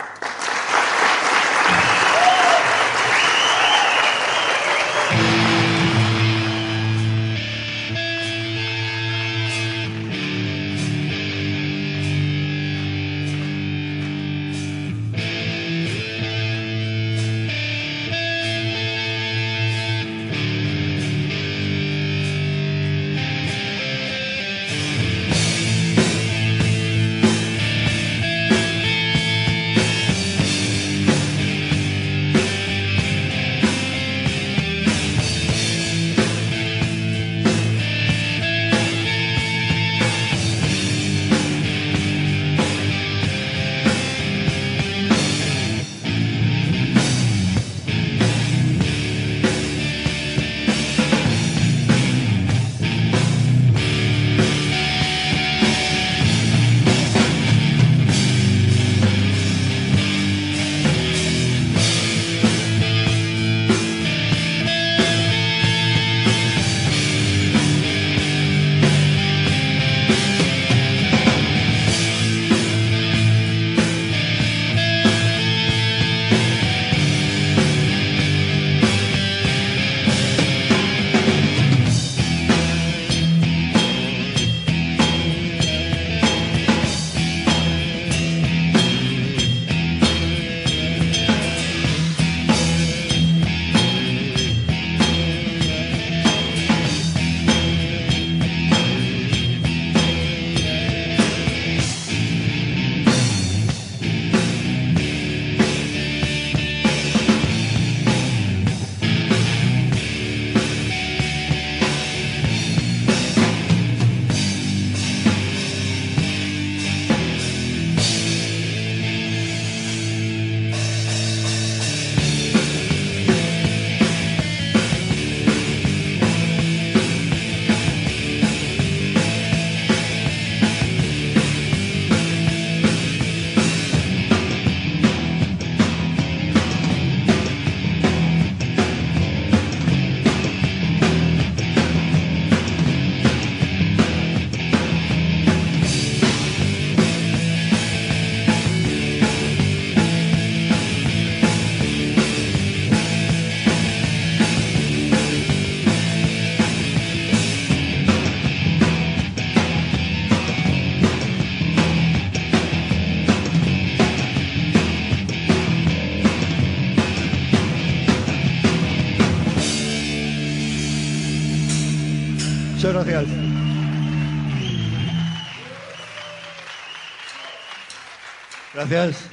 Gracias.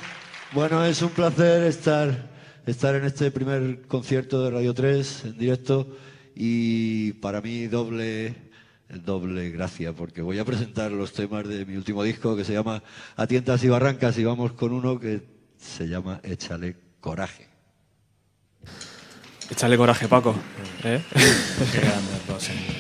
Bueno, es un placer estar, estar en este primer concierto de Radio 3 en directo y para mí doble, doble gracia porque voy a presentar los temas de mi último disco que se llama A tientas y barrancas y vamos con uno que se llama Échale coraje. Échale coraje, Paco. ¿eh? Qué grande,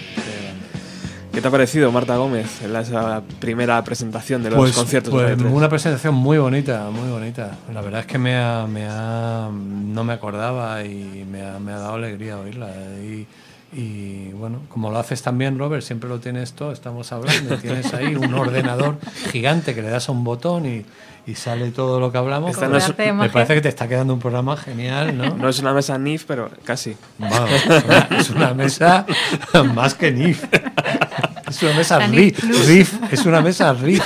¿Qué te ha parecido, Marta Gómez, en la, primera presentación de los pues, conciertos? Pues una presentación muy bonita, muy bonita. La verdad es que me ha, me ha, no me acordaba y me ha, me ha dado alegría oírla. Y, y, bueno, como lo haces también, Robert, siempre lo tienes todo, estamos hablando, tienes ahí un ordenador gigante que le das a un botón y, y sale todo lo que hablamos. me parece que te está quedando un programa genial, ¿no? No es una mesa NIF, pero casi. es una mesa más que NIF. Es una mesa riff, es una mesa riff,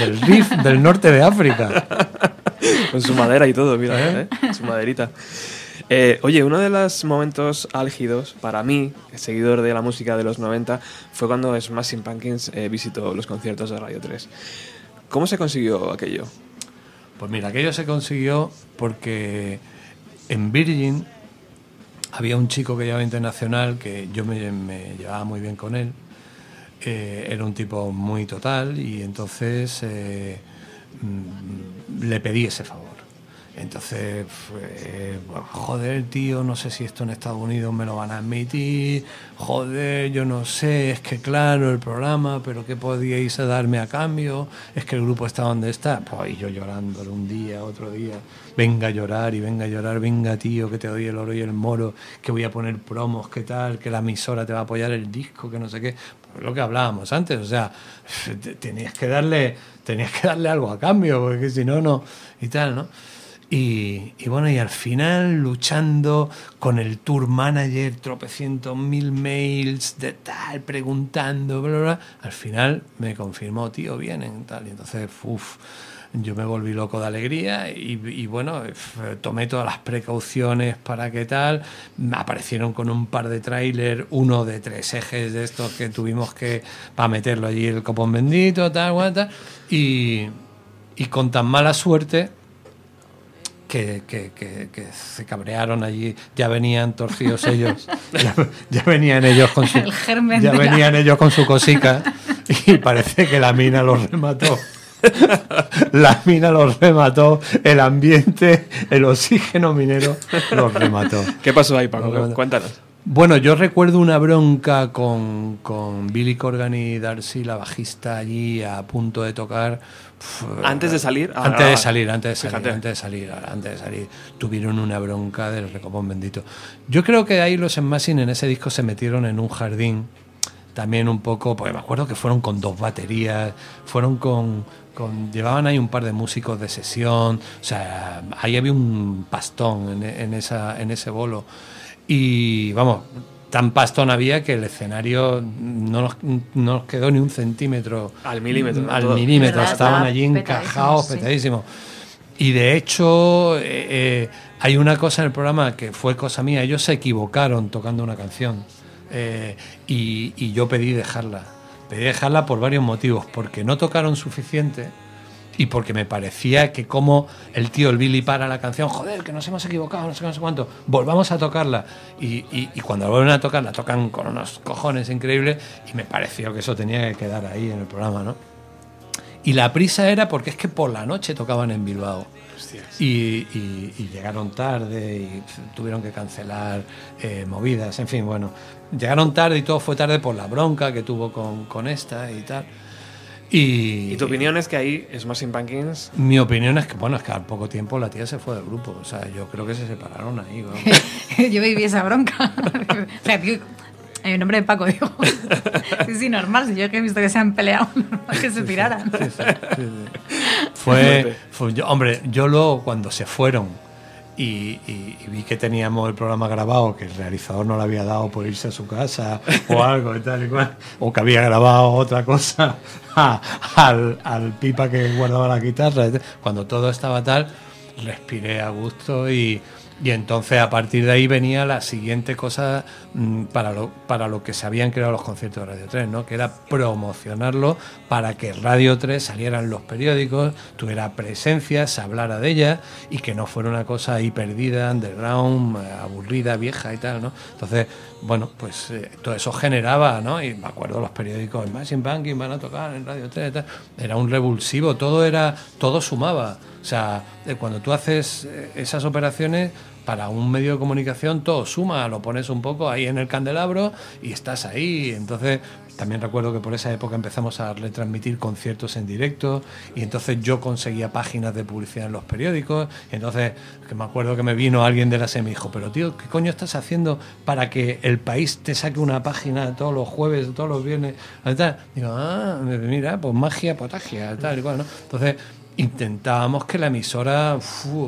del riff del norte de África. Con su madera y todo, mira, ¿Eh? ¿eh? su maderita. Eh, oye, uno de los momentos álgidos para mí, seguidor de la música de los 90, fue cuando Smashing Pumpkins eh, visitó los conciertos de Radio 3. ¿Cómo se consiguió aquello? Pues mira, aquello se consiguió porque en Virgin había un chico que llevaba internacional que yo me, llevaba muy bien con él. Eh, era un tipo muy total y entonces eh, mm, le pedí ese favor. Entonces, joder, tío, no sé si esto en Estados Unidos me lo van a admitir, joder, yo no sé, es que claro, el programa, pero ¿qué podíais darme a cambio? Es que el grupo está donde está. Pues yo llorando un día, otro día, venga a llorar y venga a llorar, venga tío, que te doy el oro y el moro, que voy a poner promos, qué tal, que la emisora te va a apoyar el disco, que no sé qué. Pues lo que hablábamos antes, o sea, tenías que darle, tenías que darle algo a cambio, porque si no, no, y tal, ¿no? Y, bueno, y al final luchando con el tour manager, tropecientos mil mails de tal, preguntando, bla, bla, al final me confirmó, tío, vienen, tal. Y entonces, uff, yo me volví loco de alegría y, bueno, tomé todas las precauciones para que tal. Aparecieron con un par de trailers, uno de tres ejes de estos que tuvimos que, para meterlo allí el copón bendito, tal, tal. Y, y con tan mala suerte que, que, que, se cabrearon allí, ya venían torcidos *laughs* ellos, ya, venían ellos con su ya venían ellos con su cosica y parece que la mina los remató. *laughs* La mina los remató, el ambiente, el oxígeno minero los remató. ¿Qué pasó ahí, Paco? Cuéntanos. Bueno, yo recuerdo una bronca con, con Billy Corgan y Darcy, la bajista, allí a punto de tocar antes de salir. antes de salir, antes de salir, antes de salir, antes de salir, tuvieron una bronca del recopón bendito. Yo creo que ahí los Enmasing en ese disco se metieron en un jardín, también un poco, porque me acuerdo que fueron con dos baterías, fueron con, con llevaban ahí un par de músicos de sesión, o sea, ahí había un pastón en, en esa, en ese bolo. Y vamos, tan pastón había que el escenario no nos, no nos quedó ni un centímetro al milímetro. Al milímetro, estaban allí encajados, petadísimos. Y de hecho, eh, eh, hay una cosa en el programa que fue cosa mía, ellos se equivocaron tocando una canción eh, y, y yo pedí dejarla. Pedí dejarla por varios motivos, porque no tocaron suficiente y porque me parecía que como el tío, el Billy, para la canción, joder, que nos hemos equivocado, no sé, no sé cuánto, volvamos a tocarla. Y, y, cuando vuelven a tocarla, tocan con unos cojones increíbles y me pareció que eso tenía que quedar ahí en el programa, ¿no? Y la prisa era porque es que por la noche tocaban en Bilbao. Y, y, llegaron tarde y tuvieron que cancelar eh, movidas, en fin, bueno, llegaron tarde y todo fue tarde por la bronca que tuvo con, con esta y tal. Y, tu opinión es que ahí es más Pumpkins? Mi opinión es que, bueno, es que al poco tiempo la tía se fue del grupo. O sea, yo creo que se separaron ahí. *laughs* yo viví esa bronca. *laughs* o sea, tío, en nombre de Paco, digo. sí, sí, normal. Si yo que he visto que se han peleado, *laughs* normal que se tiraran. fue, fue yo, hombre, yo luego cuando se fueron y, vi que teníamos el programa grabado, que el realizador no le había dado por irse a su casa o *laughs* algo y tal y cual, o que había grabado otra cosa *laughs* al, al, pipa que guardaba la guitarra. Cuando todo estaba tal, respiré a gusto y, y entonces a partir de ahí venía la siguiente cosa mm, para lo, para lo que se habían creado los conciertos de Radio 3, ¿no? que era promocionarlo para que Radio 3 salieran los periódicos, tuviera presencia, se hablara de ella y que no fuera una cosa ahí perdida, underground, aburrida, vieja y tal. ¿no? Entonces, bueno, pues eh, todo eso generaba, ¿no? y me acuerdo los periódicos, Machine Banking van a tocar en Radio 3, y tal. era un revulsivo, todo, era, todo sumaba. O sea, cuando tú haces eh, esas operaciones, para un medio de comunicación todo suma, lo pones un poco ahí en el candelabro y estás ahí. Entonces, también recuerdo que por esa época empezamos a retransmitir conciertos en directo y entonces yo conseguía páginas de publicidad en los periódicos. Entonces, que me acuerdo que me vino alguien de la SEM y dijo, pero tío, ¿qué coño estás haciendo para que el país te saque una página todos los jueves, todos los viernes? Digo, ah, mira, pues magia, potagia, tal y cual, ¿no? Entonces, intentábamos que la emisora,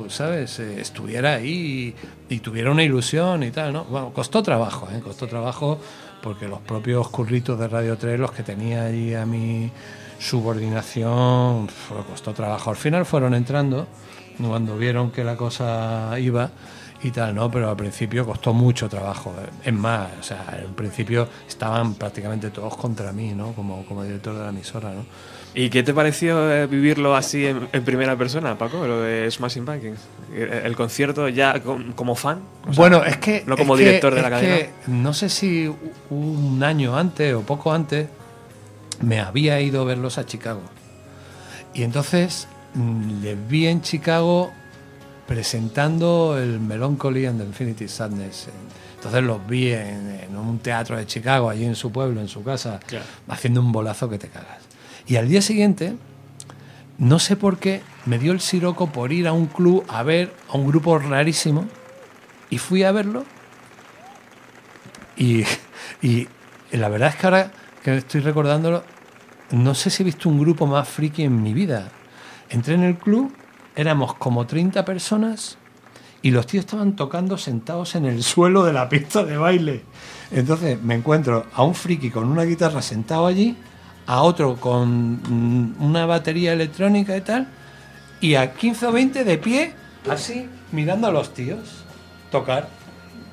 ¿sabes?, eh, estuviera ahí y, tuviera una ilusión y tal, ¿no? Bueno, costó trabajo, ¿eh? Costó trabajo porque los propios curritos de Radio 3, los que tenía allí a mi subordinación, costó trabajo. Al final fueron entrando cuando vieron que la cosa iba y tal, ¿no? Pero al principio costó mucho trabajo. Es más, o sea, al principio estaban prácticamente todos contra mí, ¿no? Como, como director de la emisora, ¿no? ¿Y qué te pareció eh, vivirlo así en, primera persona, Paco, lo de Smashing Pumpkins? El, concierto ya como fan. bueno, es que. No como director de la cadena. no sé si un año antes o poco antes me había ido a verlos a Chicago. Y entonces mm, les vi en Chicago presentando el Melancholy and the Infinity Sadness. Entonces los vi en, un teatro de Chicago, allí en su pueblo, en su casa, haciendo un bolazo que te cagas. Y al día siguiente, no sé por qué, me dio el siroco por ir a un club a ver a un grupo rarísimo y fui a verlo. Y, *laughs* la verdad es que ahora que estoy recordándolo, no sé si he visto un grupo más friki en mi vida. Entré en el club, éramos como 30 personas y los tíos estaban tocando sentados en el *laughs* suelo de la pista de baile. Entonces me encuentro a un friki con una guitarra sentado allí a otro con mm, una batería electrónica y tal, y a 15 o 20 de pie, así, mirando a los tíos tocar.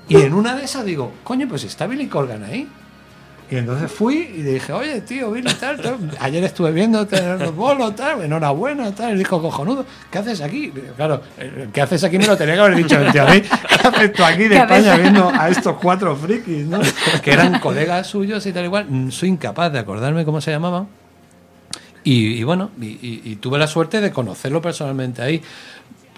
Y en una de esas digo, coño, pues está Billy Corgan ahí. Y entonces fui y dije, oye, tío, Billy, tal, ayer estuve viendo los bolos, tal, enhorabuena, tal, el disco cojonudo, ¿qué haces aquí? Claro, ¿qué haces aquí? Me lo tenía que haber dicho tío, a mí, ¿qué haces tú aquí de España viendo a estos cuatro frikis, ¿no? Que eran colegas suyos y tal igual, soy incapaz de acordarme cómo se llamaban. Y, bueno, y, tuve la suerte de conocerlo personalmente ahí.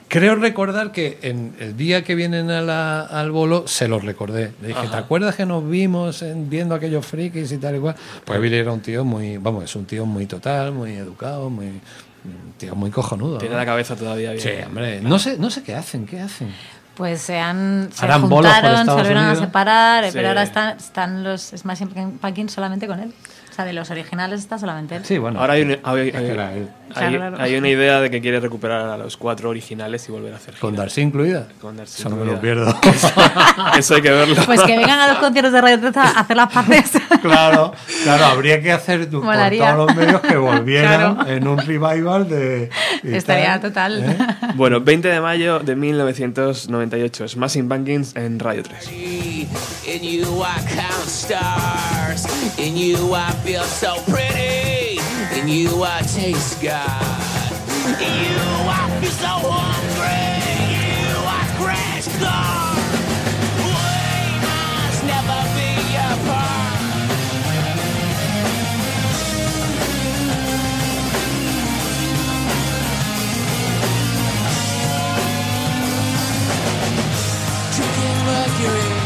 Creo recordar que en el día que vienen al bolo se los recordé. Le dije, ¿te acuerdas que nos vimos viendo aquellos frikis y tal y cual? Pues Billy era un tío muy, vamos, es un tío muy total, muy educado, muy un tío muy cojonudo. Tiene la cabeza todavía bien. Sí, hombre. No sé, no sé qué hacen, ¿qué hacen? Pues se han se juntaron, se volvieron a separar, pero ahora están, están los Smashing Pumpkins solamente con él sea, de los originales está solamente él. Sí, bueno. Ahora hay, hay, una idea de que quiere recuperar a los cuatro originales y volver a hacer ¿Con Darcy incluida? Con Darcy Eso no me lo pierdo. *laughs* Eso hay que verlo. Pues que vengan a los conciertos de Radio a hacer las paces. *laughs* claro, claro, habría que hacer por todos los medios que volvieran *laughs* en un revival de... Estaría total. ¿eh? Bueno, 20 de mayo de 1998, Smashing Pumpkins en Radio 3. In you I count stars. In you I feel so pretty. You I taste God. You I feel so hungry. You I crash the. We must never be apart. Drinking mercury.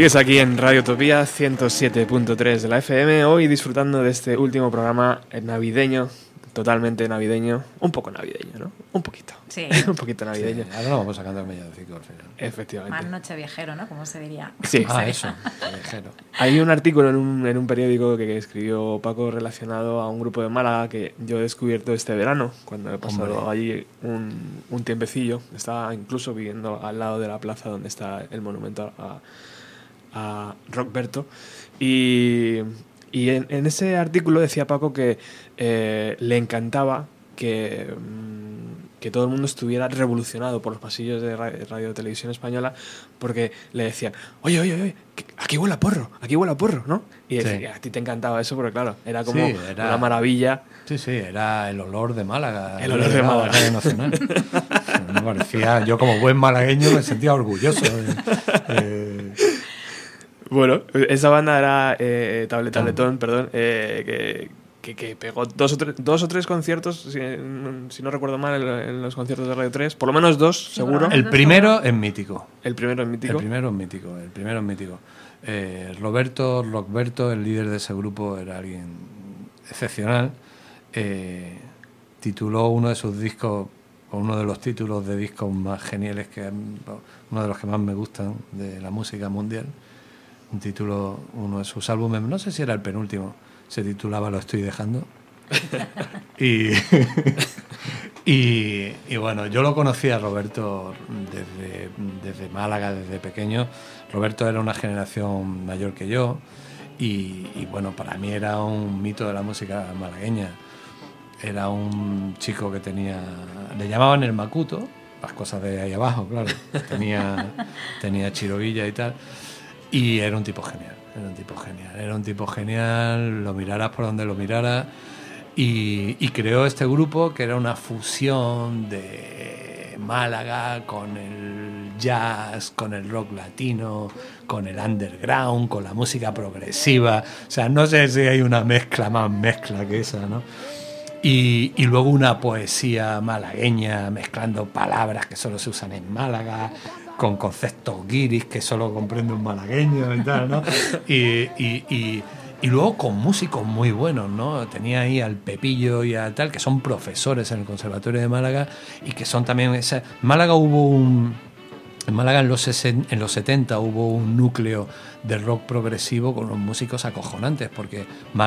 Sigues aquí en Radio Utopía 107.3 de la FM, hoy disfrutando de este último programa navideño totalmente navideño, un poco navideño, ¿no? Un poquito. Sí. *laughs* un poquito navideño. Sí, ahora lo vamos a cantar medio de al final. Efectivamente. Más noche viajero, ¿no? Como se diría. Sí. Ah, eso, *laughs* viajero. Hay un artículo en un, en un periódico que escribió Paco relacionado a un grupo de Málaga que yo he descubierto este verano, cuando he pasado Hombre. allí un, un tiempecillo. Estaba incluso viviendo al lado de la plaza donde está el monumento a, a Rockberto. Y, y en, en ese artículo decía Paco que eh, le encantaba que, mm, que todo el mundo estuviera revolucionado por los pasillos de ra- Radio Televisión Española porque le decían, oye, oye, oye, aquí huele a porro, aquí huele a porro, ¿no? Y Sí. decía, a ti te encantaba eso porque, claro, era como Sí, era- una maravilla. Sí, sí, era el olor de Málaga. El olor de a Málaga. Radio Nacional. *laughs* Me parecía, yo como buen malagueño me sentía orgulloso. eh, eh, Bueno, esa banda era eh, Tablet Tabletón, perdón, eh, que, que, que pegó dos o, tres, dos o tres conciertos, si, si no recuerdo mal, en, en los conciertos de Radio 3, por lo menos dos, seguro. El, el primero es mítico. primero en mítico. El primero es mítico, el primero es mítico. Eh, Roberto, Rockberto, el líder de ese grupo, era alguien excepcional. Eh, tituló uno de sus discos, o uno de los títulos de discos más geniales, que uno de los que más me gustan de la música mundial. Un título, uno de sus álbumes, no sé si era el penúltimo, se titulaba Lo estoy dejando. *laughs* y, *laughs* y, y bueno, yo lo conocí a Roberto desde, desde Málaga, desde pequeño. Roberto era una generación mayor que yo y, y bueno, para mí era un mito de la música malagueña. Era un chico que tenía, le llamaban el Macuto, las cosas de ahí abajo, claro. Tenía, *laughs* tenía chirovilla y tal. Y era un tipo genial, era un tipo genial, era un tipo genial, lo miraras por donde lo miraras. Y, creó este grupo que era una fusión de Málaga con el jazz, con el rock latino, con el underground, con la música progresiva. O sea, no sé si hay una mezcla más mezcla que esa, ¿no? Y, y luego una poesía malagueña mezclando palabras que solo se usan en Málaga, con conceptos guiris que solo comprende un malagueño y tal, ¿no? Y, y- luego con músicos muy buenos, ¿no? Tenía ahí al Pepillo y a tal, que son profesores en el Conservatorio de Málaga y que son también... Málaga hubo un... En Málaga en los, en los 70 hubo un núcleo de rock progresivo con los músicos acojonantes, porque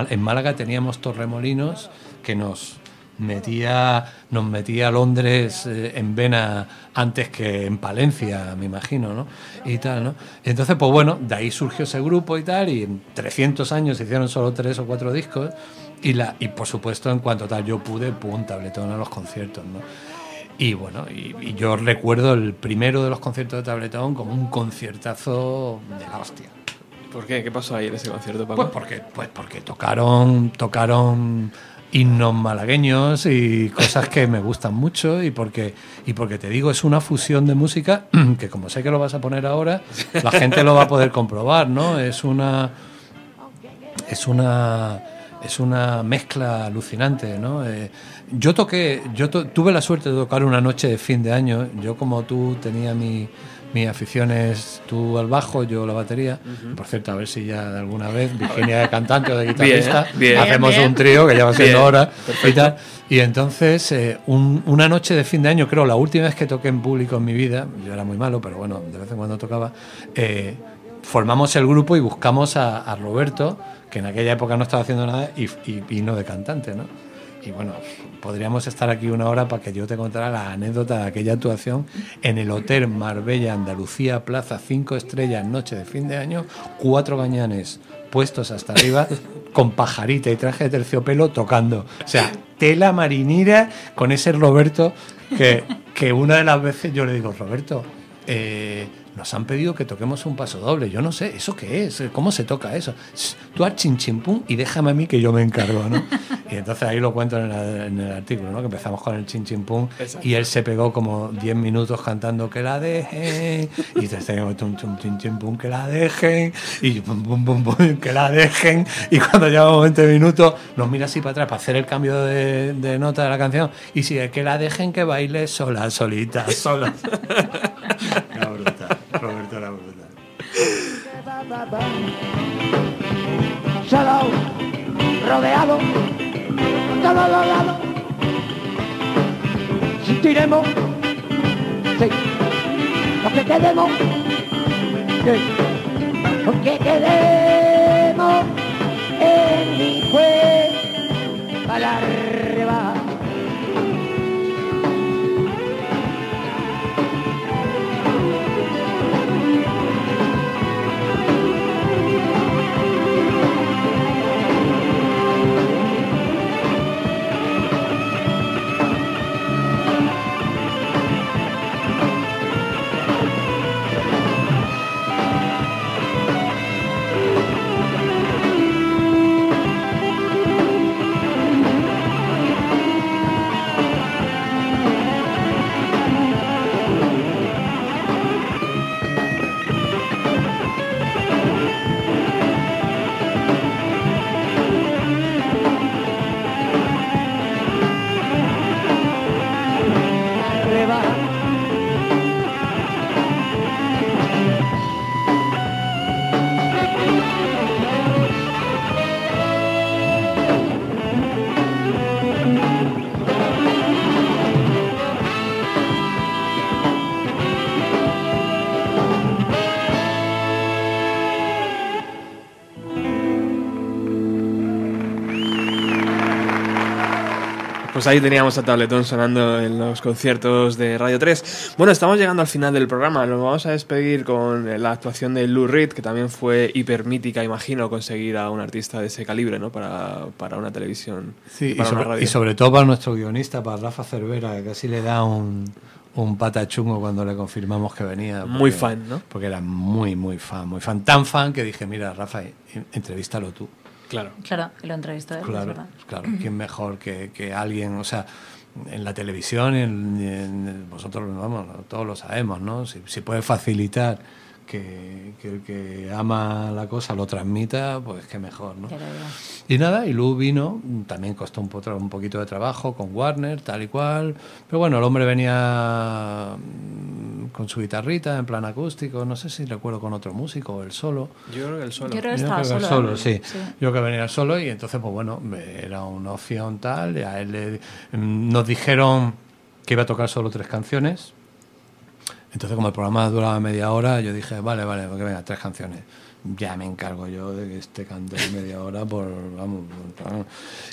en Málaga teníamos Torremolinos que nos metía, nos metía a Londres eh, en vena antes que en Palencia, me imagino, ¿no? Y tal, ¿no? Y entonces, pues bueno, de ahí surgió ese grupo y tal, y en 300 años se hicieron solo tres o cuatro discos, y, la, y por supuesto, en cuanto tal yo pude, pum, tabletón a los conciertos, ¿no? Y bueno, y, y yo recuerdo el primero de los conciertos de Tabletón como un conciertazo de la hostia. ¿Por qué? ¿Qué pasó ahí en ese concierto, Paco? Pues porque, pues porque tocaron, tocaron himnos malagueños y cosas que me gustan mucho y porque, y porque te digo, es una fusión de música *clears throat* que como sé que lo vas a poner ahora, la gente lo va a poder comprobar, ¿no? Es una es una es una mezcla alucinante, ¿no? Eh, yo toqué, yo to- tuve la suerte de tocar una noche de fin de año. Yo como tú tenía mi, mi aficiones, tú al bajo, yo la batería. Por cierto, a ver si ya de alguna vez Virginia de cantante o de guitarrista bien. hacemos Bien, bien. un trío que ya va siendo hora y tal. Y entonces eh, un- una noche de fin de año, creo la última vez que toqué en público en mi vida, yo era muy malo, pero bueno, de vez en cuando tocaba. eh, formamos el grupo y buscamos a, a Roberto, que en aquella época no estaba haciendo nada, y, y vino de cantante, ¿no? Y bueno, podríamos estar aquí una hora para que yo te contara la anécdota de aquella actuación en el Hotel Marbella, Andalucía, Plaza, cinco estrellas, noche de fin de año, cuatro gañanes puestos hasta arriba, con pajarita y traje de terciopelo tocando. O sea, tela marinera con ese Roberto que, que una de las veces yo le digo, Roberto, eh, nos han pedido que toquemos un paso doble. Yo no sé, ¿eso qué es? ¿Cómo se toca eso? Tú haz chin chin pum y déjame a mí que yo me encargo, ¿no? *laughs* Y entonces ahí lo cuento en el, en el artículo, ¿no? Que empezamos con el chin chin pum Exacto. y él se pegó como 10 minutos cantando que la dejen y entonces teníamos tum tum chin chin pum que la dejen y pum pum pum pum que la dejen y cuando llevamos 20 minutos nos mira así para atrás para hacer el cambio de, de nota de la canción y sigue que la dejen que baile sola, solita, sola. *laughs* Solo, rodeado, todos los lados. Sentiremos, sí, lo que queremos, sí, lo que. Pues ahí teníamos a Tabletón sonando en los conciertos de Radio 3. Bueno, estamos llegando al final del programa. Nos vamos a despedir con la actuación de Lou Reed, que también fue hiper mítica, imagino, conseguir a un artista de ese calibre, ¿no? Para, para una televisión. Sí, para y, una sobre, radio. y sobre todo para nuestro guionista, para Rafa Cervera, que casi le da un, un pata chungo cuando le confirmamos que venía. Muy fan, ¿no? Porque era muy, muy fan, muy fan. Tan fan que dije, mira, Rafa, en- entrevístalo tú. Claro. Claro, y lo entrevistó él, Claro, verdad. claro. ¿Quién mejor que, que alguien, o sea, en la televisión, en, en- vosotros vamos, todos lo sabemos, ¿no? Si, si puede facilitar que, que el que ama la cosa lo transmita, pues qué mejor, ¿no? Y nada, y Lu vino, también costó un, potro- un poquito de trabajo con Warner, tal y cual. Pero bueno, el hombre venía mm, con su guitarrita en plan acústico, no sé si recuerdo con otro músico o él solo. Yo creo que el solo. Yo creo que Yo creo que solo. solo, ¿eh? sí. Yo que venía solo y entonces, pues bueno, era una opción tal. Y a él le- nos dijeron que iba a tocar solo tres canciones. Entonces, como el programa duraba media hora, yo dije, vale, vale, que venga, tres canciones. Ya me encargo yo de que este cante media hora por, vamos,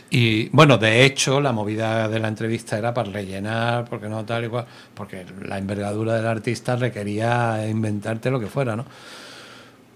y bueno, de hecho, la movida de la entrevista era para rellenar, porque no tal y cual, porque la envergadura del artista requería inventarte lo que fuera, ¿no?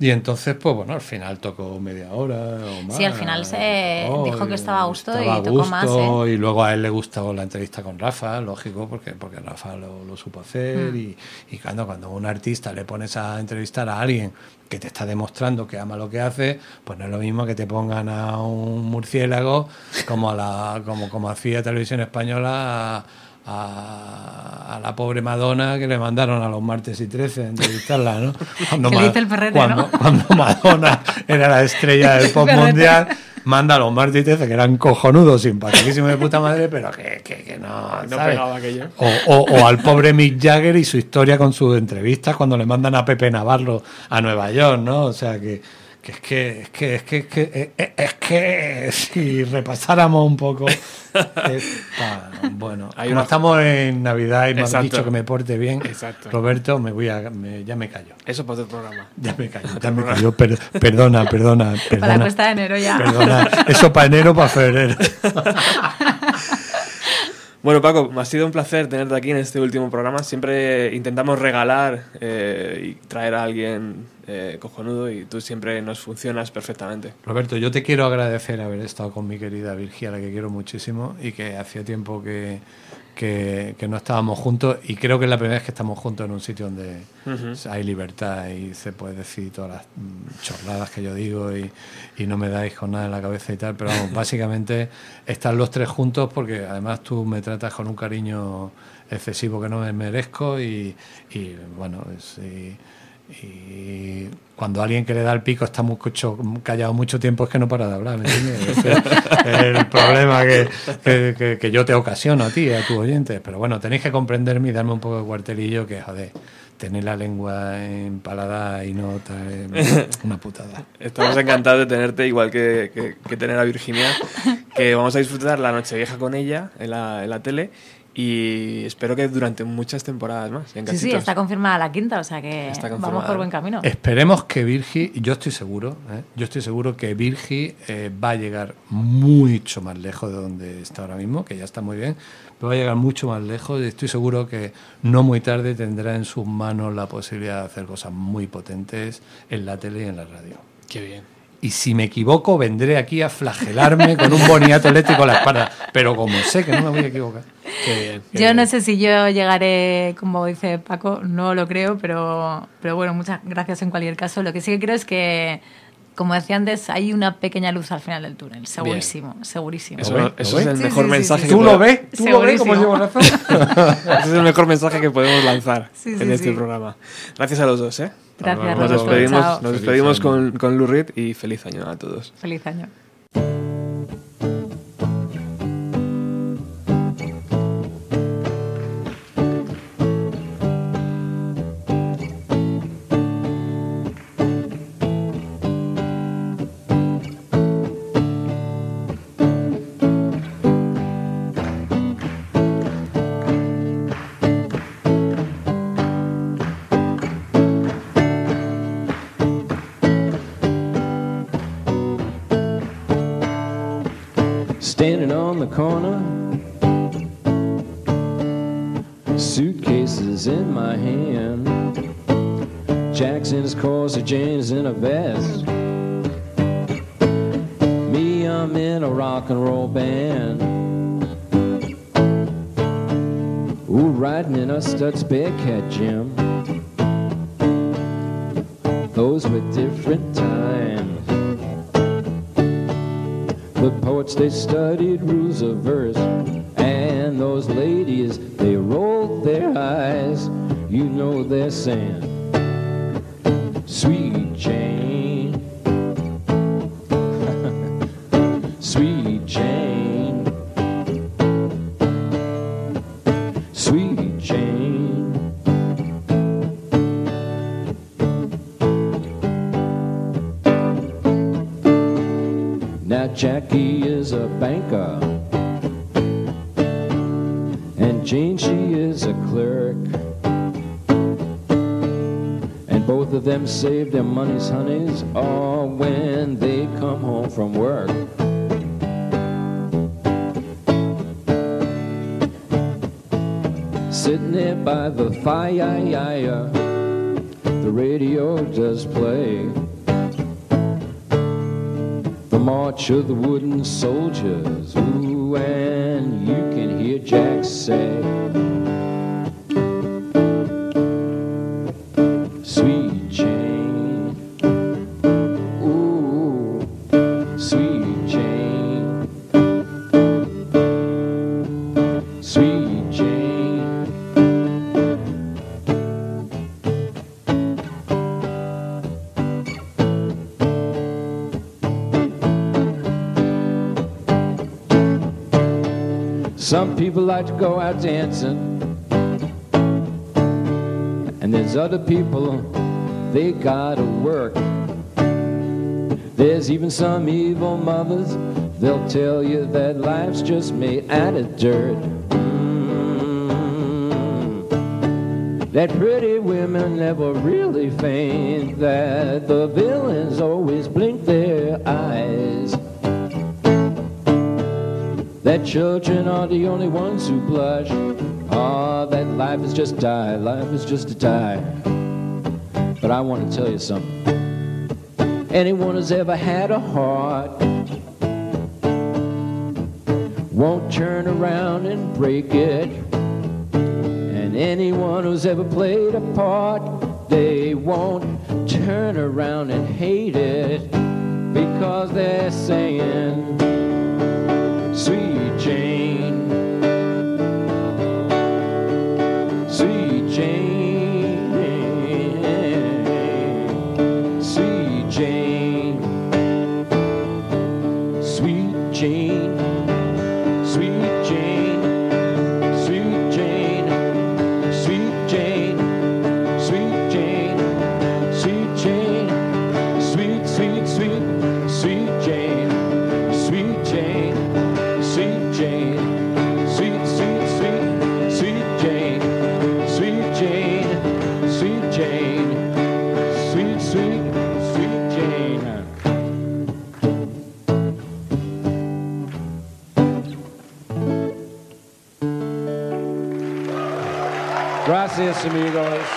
Y entonces, pues bueno, al final tocó media hora o más. Sí, al final se tocó, dijo que estaba a gusto y estaba tocó más, ¿eh? Y luego a él le gustó la entrevista con Rafa, lógico, porque, porque Rafa lo, lo supo hacer. Mm. Y, y cuando, cuando un artista le pones a entrevistar a alguien que te está demostrando que ama lo que hace, pues no es lo mismo que te pongan a un murciélago como, a la, como, como hacía Televisión Española. a- a, a la pobre Madonna que le mandaron a los martes y 13 a entrevistarla, ¿no? *laughs* Cuando, Que le dice el perrete, cuando, ¿no? cuando Madonna era la estrella del *laughs* pop mundial, manda a los martes y 13 que eran cojonudos, simpaticísimos de puta madre, pero que, que, que no, No ¿sabes? pegaba aquello. O, o- o al pobre Mick Jagger y su historia con sus entrevistas cuando le mandan a Pepe Navarro a Nueva York, ¿no? O sea que, que es que es que es que es que, eh, eh, es que si repasáramos un poco *laughs* esta- bueno, Hay como una- estamos en Navidad y me han dicho que me porte bien, Exacto. Roberto, me voy a me- ya me callo. Eso para otro programa. Ya me callo, ya me *laughs* callo. Per- perdona, perdona, Para la cuesta de enero ya. Perdona, eso para enero, para febrero. *laughs* Bueno, Paco, ha sido un placer tenerte aquí en este último programa. Siempre intentamos regalar eh, y traer a alguien eh, cojonudo y tú siempre nos funcionas perfectamente. Roberto, yo te quiero agradecer haber estado con mi querida Virgia, la que quiero muchísimo y que hacía tiempo que, que, que no estábamos juntos y creo que es la primera vez que estamos juntos en un sitio donde hay libertad y se puede decir todas las mm, chorradas que yo digo y, y no me dais con nada en la cabeza y tal, pero vamos, *laughs* básicamente estar los tres juntos porque además tú me tratas con un cariño excesivo que no me merezco y, y, bueno, es- y- y cuando alguien que le da el pico está mucho, callado mucho tiempo es que no para de hablar, ¿me entiendes? *laughs* Ese es el problema que, que, que- que yo te ocasiono a ti, a tus oyentes. Pero bueno, tenéis que comprenderme y darme un poco de cuartelillo que, joder, tener la lengua empalada y no tal, *laughs* una putada. Estamos encantados de tenerte, igual que, que- que tener a Virginia, que vamos a disfrutar la noche vieja con ella en la, en la tele y espero que durante muchas temporadas más. En Sí, sí, está confirmada la quinta, o sea que vamos por buen camino. Esperemos que Virgi, yo estoy seguro, ¿eh? yo estoy seguro que Virgi eh, va a llegar mucho más lejos de donde está ahora mismo, que ya está muy bien, pero va a llegar mucho más lejos y estoy seguro que no muy tarde tendrá en sus manos la posibilidad de hacer cosas muy potentes en la tele y en la radio. Qué bien. Y si me equivoco, vendré aquí a flagelarme con un boniato eléctrico en la espalda. Pero como sé que no me voy a equivocar. Qué bien. qué Yo bien. no sé si yo llegaré, como dice Paco, no lo creo, pero, pero bueno, muchas gracias en cualquier caso. Lo que sí que creo es que, como decía antes, hay una pequeña luz al final del túnel, segurísimo, segurísimo. Eso, ¿Lo ves? eso ¿Lo es el Sí, mejor sí, sí, mensaje sí, que. ¿Tú lo podemos- ves? ¿Tú lo ves como Segurísimo. llevo razón? *laughs* Ese es el mejor mensaje que podemos lanzar *laughs* Sí, sí, en este sí. programa. Gracias a los dos, ¿eh? Gracias, Nos despedimos, nos despedimos con, con Lou Reed y feliz año a todos. Feliz año. Corner, suitcases in my hand. Jack's in his corset, Jane's in a vest. Me, I'm in a rock and roll band. Ooh, riding in a Stutz Bearcat Jim. Soldiers. Ooh, and you can hear Jack say, like to go out dancing, and there's other people, they gotta work. There's even some evil mothers, they'll tell you that life's just made out of dirt. Mm. That pretty women never really faint, that the villains always blink their eyes. That children are the only ones who blush. Ah, that life is just a die, life is just a die. But I want to tell you something. Anyone who's ever had a heart won't turn around and break it. And anyone who's ever played a part, they won't turn around and hate it because they're saying, amigos.